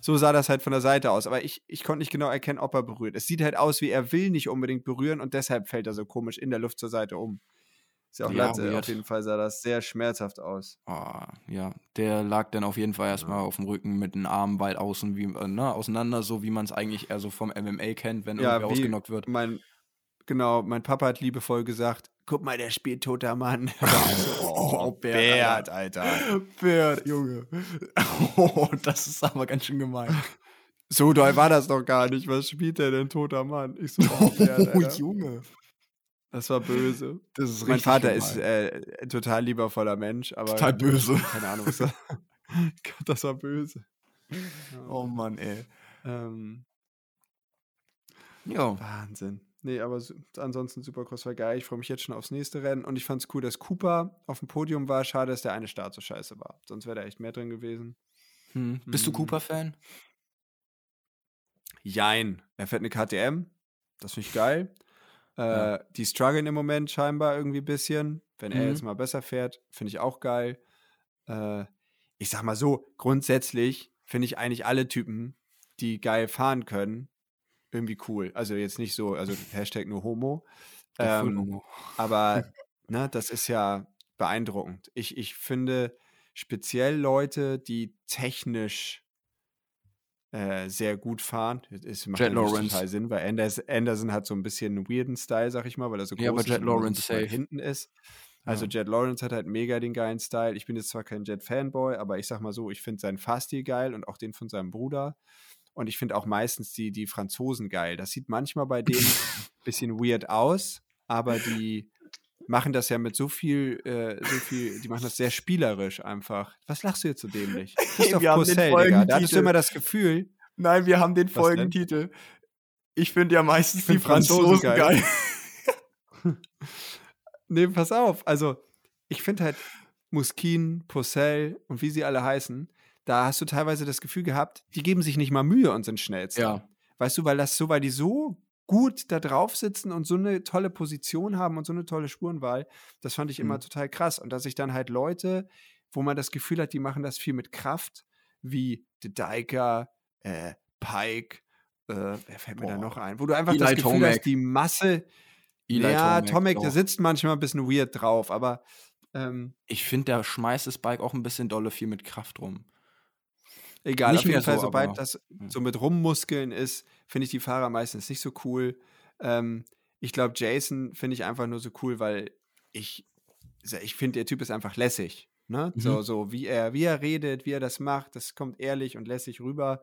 So sah das halt von der Seite aus. Aber ich, ich konnte nicht genau erkennen, ob er berührt. Es sieht halt aus, wie er will nicht unbedingt berühren und deshalb fällt er so komisch in der Luft zur Seite um. Ist ja auch Ja, weird. Auf jeden Fall sah das sehr schmerzhaft aus. Oh, ja, der lag dann auf jeden Fall erstmal auf dem Rücken mit den Armen weit außen, wie, äh, ne, auseinander, so wie man es eigentlich eher so vom MMA kennt, wenn Ja, irgendwer wie ausgenockt wird. Mein, genau, mein Papa hat liebevoll gesagt, guck mal, der spielt toter Mann. Oh, Bert, Bert, Alter. Bert, Junge. Oh, das ist aber ganz schön gemein. So doll war das doch gar nicht. Was spielt der denn, toter Mann? Ich so, oh, Bert, Oh. Junge. Das war böse. Das ist mein Vater gemein. ist äh, total liebevoller Mensch, aber Total böse. keine Ahnung, was das war böse. Oh Mann, ey. Ähm, Ja. Wahnsinn. Nee, aber so, ansonsten Supercross war geil. Ich freue mich jetzt schon aufs nächste Rennen und ich fand es cool, dass Cooper auf dem Podium war. Schade, dass der eine Start so scheiße war. Sonst wäre da echt mehr drin gewesen. Hm. Bist du Hm. Cooper-Fan? Jein. Er fährt eine KTM. Das finde ich geil. Äh, Ja. Die strugglen im Moment scheinbar irgendwie ein bisschen. Wenn er Mhm. jetzt mal besser fährt, finde ich auch geil. Äh, ich sag mal so, grundsätzlich finde ich eigentlich alle Typen, die geil fahren können, irgendwie cool. Also jetzt nicht so, also Hashtag nur Homo. Ähm, Vollhomo. aber ne, das ist ja beeindruckend. Ich, ich finde speziell Leute, die technisch äh, sehr gut fahren, es macht Jet Lawrence. total Sinn, weil Anders, Anderson hat so ein bisschen einen weirden Style, sag ich mal, weil er so groß Ja, aber Jet so Lawrence safe. hinten ist. Also Ja. Jet Lawrence hat halt mega den geilen Style. Ich bin jetzt zwar kein Jet-Fanboy, aber ich sag mal so, ich finde seinen Fahrstil geil und auch den von seinem Bruder. Und ich finde auch meistens die, die Franzosen geil. Das sieht manchmal bei denen ein bisschen weird aus, aber die machen das ja mit so viel, äh, so viel, die machen das sehr spielerisch einfach. Was lachst du jetzt so dämlich? Christoph Wir haben den Purcell, Digga. Da hattest du immer das Gefühl, Nein, wir haben den? Folgentitel. Ich finde ja meistens find die Franzosen, Franzosen geil. geil. Nee, pass auf. Also, ich finde halt Muskin, Purcell und wie sie alle heißen, da hast du teilweise das Gefühl gehabt, die geben sich nicht mal Mühe und sind schnellst. Ja. Weißt du, weil das so, weil die so gut da drauf sitzen und so eine tolle Position haben und so eine tolle Spurenwahl, das fand ich immer Mhm. total krass. Und dass ich dann halt Leute, wo man das Gefühl hat, die machen das viel mit Kraft, wie De Dijker, äh, Pike, äh, wer fällt mir da Boah. noch ein, wo du einfach Eli das Gefühl Tomac. hast, die Masse, Eli ja, Tomac Tomek, der sitzt manchmal ein bisschen weird drauf, aber ähm, Ich finde, der schmeißt das Bike auch ein bisschen dolle viel mit Kraft rum. Egal, Nicht auf jeden Fall, so, sobald das ja. so mit Rummuskeln ist, finde ich die Fahrer meistens nicht so cool. Ähm, ich glaube, Jason finde ich einfach nur so cool, weil ich, ich finde, der Typ ist einfach lässig. Ne? Mhm. So, so wie er, wie er redet, wie er das macht, das kommt ehrlich und lässig rüber.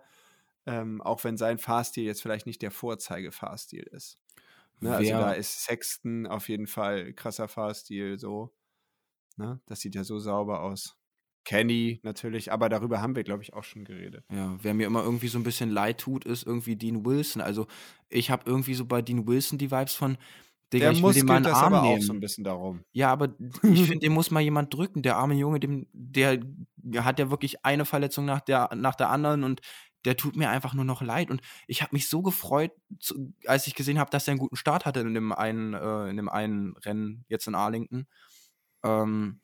Ähm, auch wenn sein Fahrstil jetzt vielleicht nicht der Vorzeige-Fahrstil ist. Ne? Also da ist Sexton auf jeden Fall krasser Fahrstil, so. Ne? Das sieht ja so sauber aus. Kenny natürlich, aber darüber haben wir, glaube ich, auch schon geredet. Ja, wer mir immer irgendwie so ein bisschen leid tut, ist irgendwie Dean Wilson. Also ich habe irgendwie so bei Dean Wilson die Vibes von, Digga, Der ich dem mal einen Arm aber auch nehmen. so ein bisschen darum. Ja, aber ich finde, dem muss mal jemand drücken. Der arme Junge, dem, der hat ja wirklich eine Verletzung nach der, nach der anderen und der tut mir einfach nur noch leid. Und ich habe mich so gefreut, zu, als ich gesehen habe, dass er einen guten Start hatte in dem einen, äh, in dem einen Rennen jetzt in Arlington. Ähm,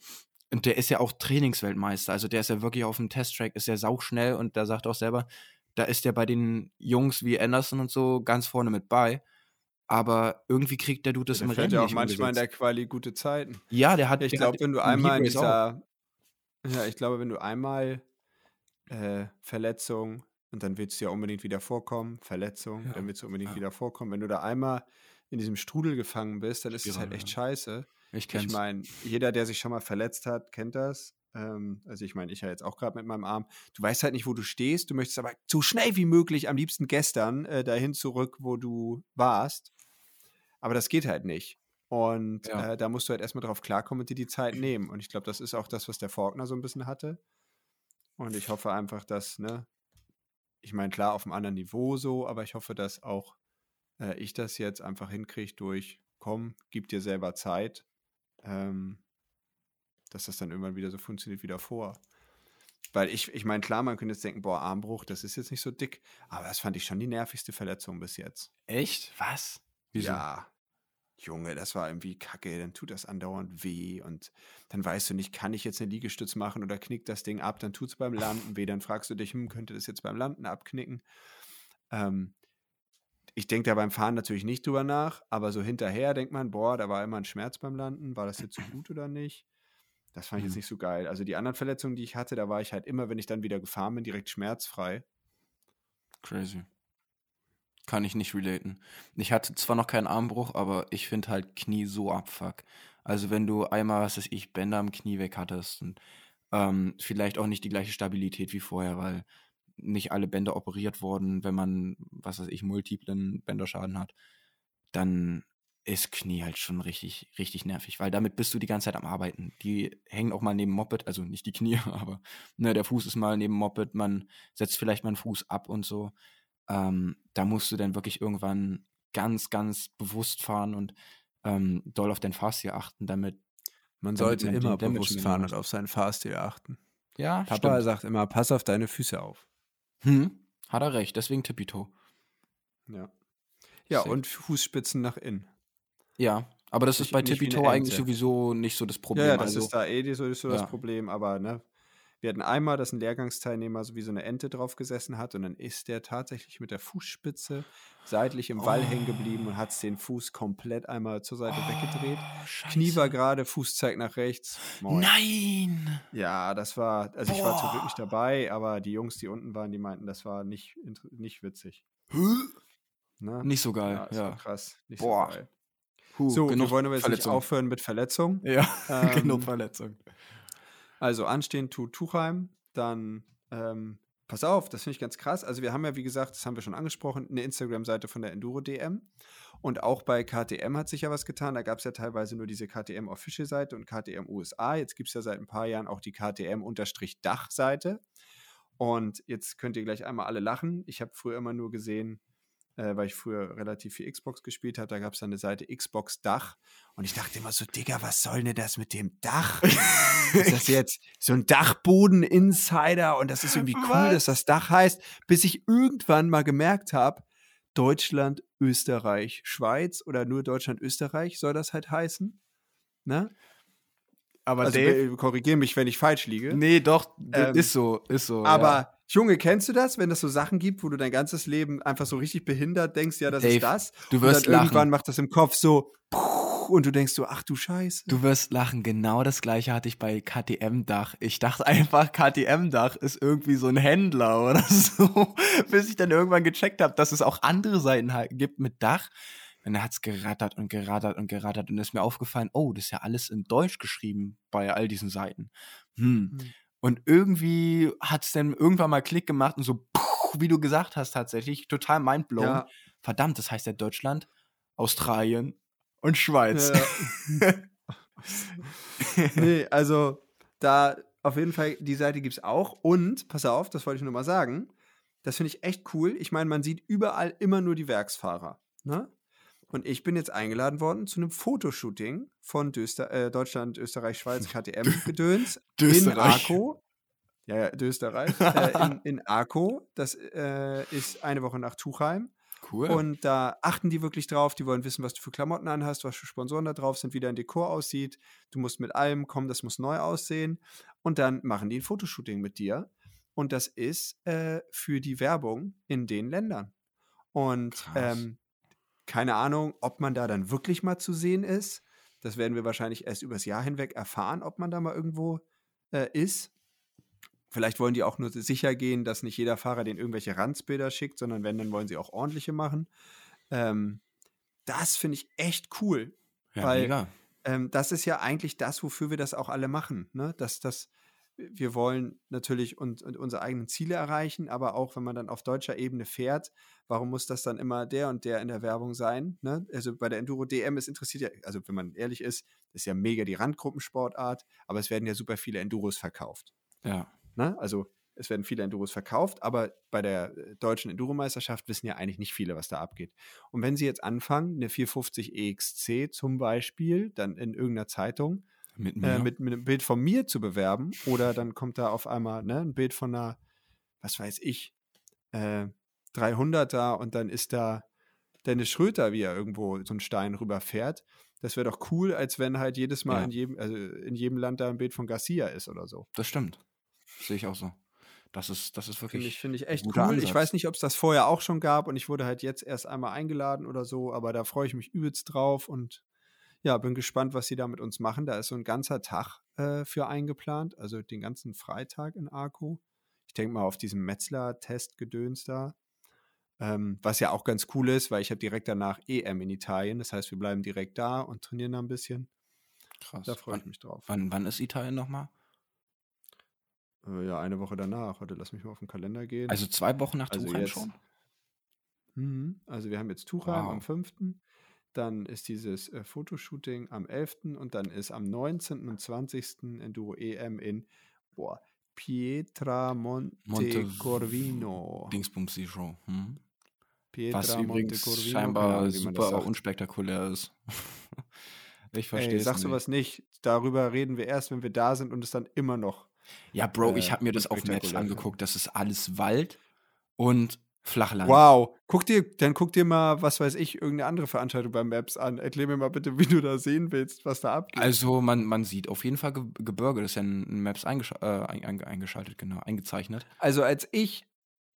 und der ist ja auch Trainingsweltmeister. Also der ist ja wirklich auf dem Testtrack, ist ja sauschnell und der sagt auch selber, da ist der bei den Jungs wie Anderson und so ganz vorne mit bei. Aber irgendwie kriegt der Dude das Der im Rennen ja auch manchmal in der umgesetzt. Quali gute Zeiten. Ja, der hat. Ich der glaube, wenn du einmal in Race auch. dieser, ja, ich glaube, wenn du einmal äh, Verletzung und dann willst du ja unbedingt wieder vorkommen, Verletzung, Ja, dann willst du unbedingt ja. wieder vorkommen. Wenn du da einmal in diesem Strudel gefangen bist, dann ist es halt echt ja. scheiße. Ich Ich meine, jeder, der sich schon mal verletzt hat, kennt das. Ähm, also ich meine, ich ja jetzt auch gerade mit meinem Arm. Du weißt halt nicht, wo du stehst. Du möchtest aber so schnell wie möglich, am liebsten gestern, äh, dahin zurück, wo du warst. Aber das geht halt nicht. Und Ja. äh, da musst du halt erstmal drauf klarkommen und dir die Zeit nehmen. Und ich glaube, das ist auch das, was der Faulkner so ein bisschen hatte. Und ich hoffe einfach, dass, ne, ich meine, klar, auf einem anderen Niveau so, aber ich hoffe, dass auch äh, ich das jetzt einfach hinkriege durch, komm, gib dir selber Zeit, ähm, dass das dann irgendwann wieder so funktioniert wie davor. Weil ich, ich meine, klar, man könnte jetzt denken, boah, Armbruch, das ist jetzt nicht so dick, aber das fand ich schon die nervigste Verletzung bis jetzt. Echt? Was? Wieso? Ja. Junge, das war irgendwie kacke, dann tut das andauernd weh und dann weißt du nicht, kann ich jetzt eine Liegestütz machen oder knickt das Ding ab, dann tut es beim Landen weh, dann fragst du dich, hm, könnte das jetzt beim Landen abknicken? Ähm, ich denke da beim Fahren natürlich nicht drüber nach, aber so hinterher denkt man, boah, da war immer ein Schmerz beim Landen, war das jetzt so gut oder nicht? Das fand ich jetzt Mhm. nicht so geil. Also die anderen Verletzungen, die ich hatte, da war ich halt immer, wenn ich dann wieder gefahren bin, direkt schmerzfrei. Crazy. Kann ich nicht relaten. Ich hatte zwar noch keinen Armbruch, aber ich finde halt Knie so abfuck. Also wenn du einmal, was weiß ich, Bänder am Knie weg hattest und ähm, vielleicht auch nicht die gleiche Stabilität wie vorher, weil nicht alle Bänder operiert wurden, wenn man, was weiß ich, multiplen Bänderschaden hat, dann ist Knie halt schon richtig, richtig nervig, weil damit bist du die ganze Zeit am Arbeiten. Die hängen auch mal neben Moped, also nicht die Knie, aber ne, der Fuß ist mal neben Moped, man setzt vielleicht mal einen Fuß ab und so. Ähm, da musst du dann wirklich irgendwann ganz, ganz bewusst fahren und ähm, doll auf dein Fahrstil achten, damit. Man Damit sollte man den immer bewusst fahren und auf seinen Fahrstil achten. Ja, Papa stimmt. sagt immer, pass auf deine Füße auf. Hm, hat er recht, deswegen Tippito. Ja. Ja, Safe. und Fußspitzen nach innen. Ja, aber das ist bei Tippito eigentlich sowieso nicht so das Problem. Ja, ja, das also, ist da eh so, so das ja. Problem, aber ne, wir hatten einmal, dass ein Lehrgangsteilnehmer so wie so eine Ente drauf gesessen hat und dann ist der tatsächlich mit der Fußspitze seitlich im Wall hängen geblieben und hat den Fuß komplett einmal zur Seite weggedreht. Oh, Knie war scheiße. gerade, Fuß zeigt nach rechts. Moin. Nein! Ja, das war, also ich war zum Glück Boah. nicht dabei, aber die Jungs, die unten waren, die meinten, das war nicht, nicht witzig. Ne? Nicht so geil, ja, ja. krass. Nicht Boah. so geil. Puh, So, wir wollen aber jetzt nicht Verletzungen. aufhören mit Verletzungen. Ja, Ähm, genug Verletzung. Also anstehen tut Tuchheim, dann ähm, pass auf, das finde ich ganz krass. Also wir haben ja, wie gesagt, das haben wir schon angesprochen, eine Instagram-Seite von der Enduro DM. Und auch bei KTM hat sich ja was getan. Da gab es ja teilweise nur diese KTM Official-Seite und KTM USA. Jetzt gibt es ja seit ein paar Jahren auch die KTM-Dach-Seite. Und jetzt könnt ihr gleich einmal alle lachen. Ich habe früher immer nur gesehen, äh, weil ich früher relativ viel Xbox gespielt habe, da gab es dann eine Seite Xbox Dach. Und ich dachte immer so, Digga, was soll denn das mit dem Dach? ist das jetzt so ein Dachboden-Insider und das ist irgendwie cool, Was? dass das Dach heißt, bis ich irgendwann mal gemerkt habe, Deutschland, Österreich, Schweiz oder nur Deutschland, Österreich soll das halt heißen. Ne? Aber Also Dave, korrigiere mich, wenn ich falsch liege. nee, doch, Ähm, ist so, ist so. Aber ja. Junge, kennst du das, wenn es so Sachen gibt, wo du dein ganzes Leben einfach so richtig behindert denkst, ja, das Dave, ist das? du und wirst dann irgendwann lachen. macht das im Kopf so und du denkst so, ach du Scheiße. Du wirst lachen, genau das gleiche hatte ich bei KTM-Dach. Ich dachte einfach, KTM-Dach ist irgendwie so ein Händler oder so, bis ich dann irgendwann gecheckt habe, dass es auch andere Seiten gibt mit Dach. Und da hat es gerattert und gerattert und gerattert und ist mir aufgefallen, oh, das ist ja alles in Deutsch geschrieben bei all diesen Seiten. Hm. Hm. Und irgendwie hat es dann irgendwann mal Klick gemacht und so, puh, wie du gesagt hast, tatsächlich, total mindblown. Ja. Verdammt, das heißt ja Deutschland, Australien und Schweiz. Ja. nee, also da auf jeden Fall, die Seite gibt es auch. Und, pass auf, das wollte ich nur mal sagen, das finde ich echt cool. Ich meine, man sieht überall immer nur die Werksfahrer. Ne? Und ich bin jetzt eingeladen worden zu einem Fotoshooting von Döster, äh, Deutschland, Österreich, Schweiz, KTM-Gedöns in. Arco. Ja, ja, Österreich. äh, in, in Arco. Das äh, ist eine Woche nach Tuchheim. Cool. Und da achten die wirklich drauf. Die wollen wissen, was du für Klamotten anhast, was für Sponsoren da drauf sind, wie dein Dekor aussieht. Du musst mit allem kommen, das muss neu aussehen. Und dann machen die ein Fotoshooting mit dir. Und das ist äh, für die Werbung in den Ländern. Und ähm, keine Ahnung, ob man da dann wirklich mal zu sehen ist. Das werden wir wahrscheinlich erst übers Jahr hinweg erfahren, ob man da mal irgendwo äh, ist. Vielleicht wollen die auch nur sicher gehen, dass nicht jeder Fahrer den irgendwelche Ranzbilder schickt, sondern wenn, dann wollen sie auch ordentliche machen. Ähm, das finde ich echt cool. ja, weil-. Ähm, das ist ja eigentlich das, wofür wir das auch alle machen. Ne? Dass das, wir wollen natürlich uns, und unsere eigenen Ziele erreichen, aber auch wenn man dann auf deutscher Ebene fährt, warum muss das dann immer der und der in der Werbung sein? Ne? Also bei der Enduro DM ist interessiert ja, also wenn man ehrlich ist, ist ja mega die Randgruppensportart, aber es werden ja super viele Enduros verkauft. Ja. Ne? Also es werden viele Enduros verkauft, aber bei der äh, deutschen Enduro-Meisterschaft wissen ja eigentlich nicht viele, was da abgeht. Und wenn sie jetzt anfangen, eine 450 EXC zum Beispiel, dann in irgendeiner Zeitung, Mit äh, mit, mit einem Bild von mir zu bewerben, oder dann kommt da auf einmal ne, ein Bild von einer, was weiß ich, äh, 300er und dann ist da Dennis Schröter, wie er irgendwo so einen Stein rüberfährt. Das wäre doch cool, als wenn halt jedes Mal Ja. in, jedem, also in jedem Land da ein Bild von Garcia ist oder so. das stimmt. Sehe ich auch so. Das ist, das ist Finde wirklich. ich, finde ich echt cool. guter Ich Ansatz. weiß nicht, ob es das vorher auch schon gab und ich wurde halt jetzt erst einmal eingeladen oder so, aber da freue ich mich übelst drauf und ja, bin gespannt, was sie da mit uns machen. Da ist so ein ganzer Tag äh, für eingeplant, also den ganzen Freitag in Arco. Ich denke mal auf diesem Metzler-Test-Gedöns da. Ähm, was ja auch ganz cool ist, weil ich habe direkt danach EM in Italien. Das heißt, wir bleiben direkt da und trainieren da ein bisschen. Krass. Da freue ich mich drauf. wann, wann ist Italien nochmal? Äh, ja, eine Woche danach. Warte, lass mich mal auf den Kalender gehen. Also zwei Wochen nach Also Tuchheim schon? Mhm. Also wir haben jetzt Tuchheim Wow. am 5., dann ist dieses äh, Fotoshooting am 11. und dann ist am 19. und 20. Enduro EM in boah, Pietramonte Monte- Corvino. Dingsbumsi Show. Hm? Pietra Was Monte übrigens Corvino, scheinbar Ahnung, super unspektakulär ist. ich verstehe es sag nicht. sowas nicht. Darüber reden wir erst, wenn wir da sind und es dann immer noch. Ja, Bro, ich äh, habe mir das auf Maps angeguckt. Das ist alles Wald und Flachland. Wow, guck dir, dann guck dir mal, was weiß ich, irgendeine andere Veranstaltung bei Maps an. Erklär mir mal bitte, wie du da sehen willst, was da abgeht. Also man, man sieht auf jeden Fall Ge Gebirge. Das ist ja in Maps eingesch äh, ein- ein- eingeschaltet, genau, eingezeichnet. Also als ich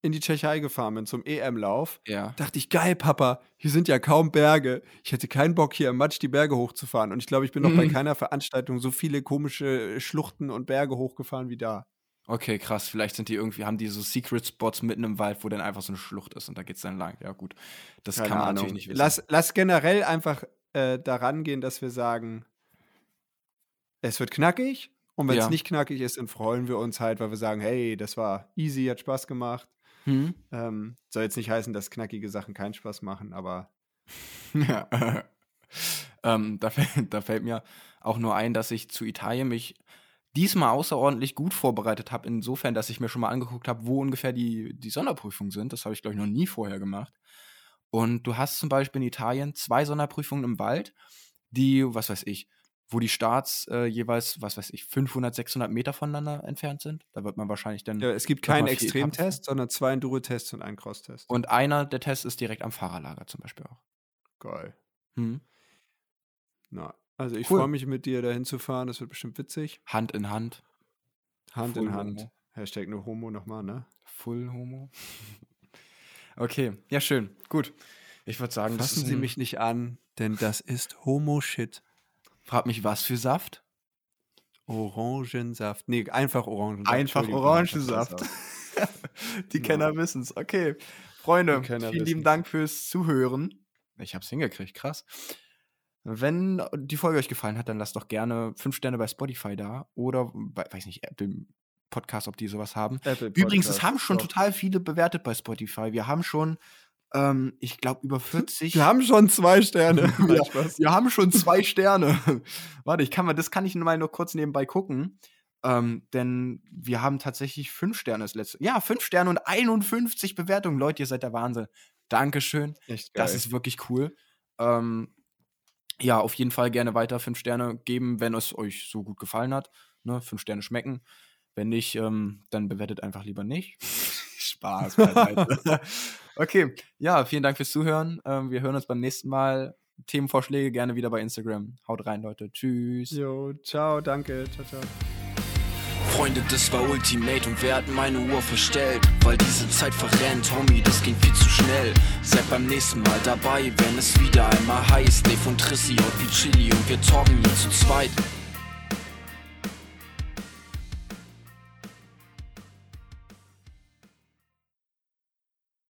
in die Tschechei gefahren bin zum EM-Lauf, Ja. dachte ich, geil, Papa, hier sind ja kaum Berge. Ich hätte keinen Bock, hier im Matsch die Berge hochzufahren. Und ich glaube, ich bin noch bei Mhm. keiner Veranstaltung so viele komische Schluchten und Berge hochgefahren wie da. Okay, krass. Vielleicht sind die irgendwie, haben die so Secret Spots mitten im Wald, wo dann einfach so eine Schlucht ist und da geht's dann lang. Ja, gut. Das Keine kann man Ahnung. natürlich nicht wissen. Lass, lass generell einfach äh, daran gehen, dass wir sagen, es wird knackig. Und wenn es Ja. nicht knackig ist, dann freuen wir uns halt, weil wir sagen, hey, das war easy, hat Spaß gemacht. hm? Ähm, soll jetzt nicht heißen, dass knackige Sachen keinen Spaß machen, aber Ja. ähm, da, fällt, da fällt mir auch nur ein, dass ich zu Italien mich diesmal außerordentlich gut vorbereitet habe, insofern, dass ich mir schon mal angeguckt habe, wo ungefähr die, die Sonderprüfungen sind. Das habe ich, glaube ich, noch nie vorher gemacht. Und du hast zum Beispiel in Italien zwei Sonderprüfungen im Wald, die, was weiß ich, wo die Starts äh, jeweils, was weiß ich, 500, 600 Meter voneinander entfernt sind. Da wird man wahrscheinlich dann. ja, es gibt keinen Extremtest, sondern zwei Enduro-Tests und einen Cross-Test. Und einer der Tests ist direkt am Fahrerlager zum Beispiel auch. Geil. Hm. Na, also ich Cool. freue mich mit dir dahin zu fahren, das wird bestimmt witzig. Hand in Hand. Hand Full in Hand. Homo. Hashtag nur Homo nochmal, ne? Full Homo. okay, ja, schön. Gut. Ich würde sagen, Fassen ist Sie mich nicht an, denn das ist Homo-Shit. Frag mich, was für Saft? Orangensaft. Nee, einfach Orangensaft. Einfach Orangensaft. Die Kenner wissen's. Okay. Freunde, vielen lieben wissen's. Dank fürs Zuhören. Ich hab's hingekriegt, krass. Wenn die Folge euch gefallen hat, dann lasst doch gerne fünf Sterne bei Spotify da oder bei, weiß nicht, Apple Podcast, ob die sowas haben. Übrigens, es haben schon doch. total viele bewertet bei Spotify. Wir haben schon, ähm, ich glaube, über 40. Wir haben schon zwei Sterne. Spaß. Wir haben schon zwei Sterne. Warte, ich kann mal, das kann ich mal nur kurz nebenbei gucken. Ähm, denn wir haben tatsächlich fünf Sterne das letzte. Ja, fünf Sterne und 51 Bewertungen. Leute, ihr seid der Wahnsinn. Dankeschön. Echt geil. Das ist wirklich cool. Ähm, ja, auf jeden Fall gerne weiter fünf Sterne geben, wenn es euch so gut gefallen hat. Ne, fünf Sterne schmecken. Wenn nicht, ähm, dann bewertet einfach lieber nicht. Spaß. beiseite. okay, ja, vielen Dank fürs Zuhören. Ähm, wir hören uns beim nächsten Mal. Themenvorschläge gerne wieder bei Instagram. Haut rein, Leute. Tschüss. Jo, ciao, danke. Ciao, ciao. Freunde, das war Ultimate und wer hat meine Uhr verstellt? Weil diese Zeit verrennt, Homie, das ging viel zu schnell. Seid beim nächsten Mal dabei, wenn es wieder einmal heißt. Dave und Trissi und wie Chili und wir talken hier zu zweit.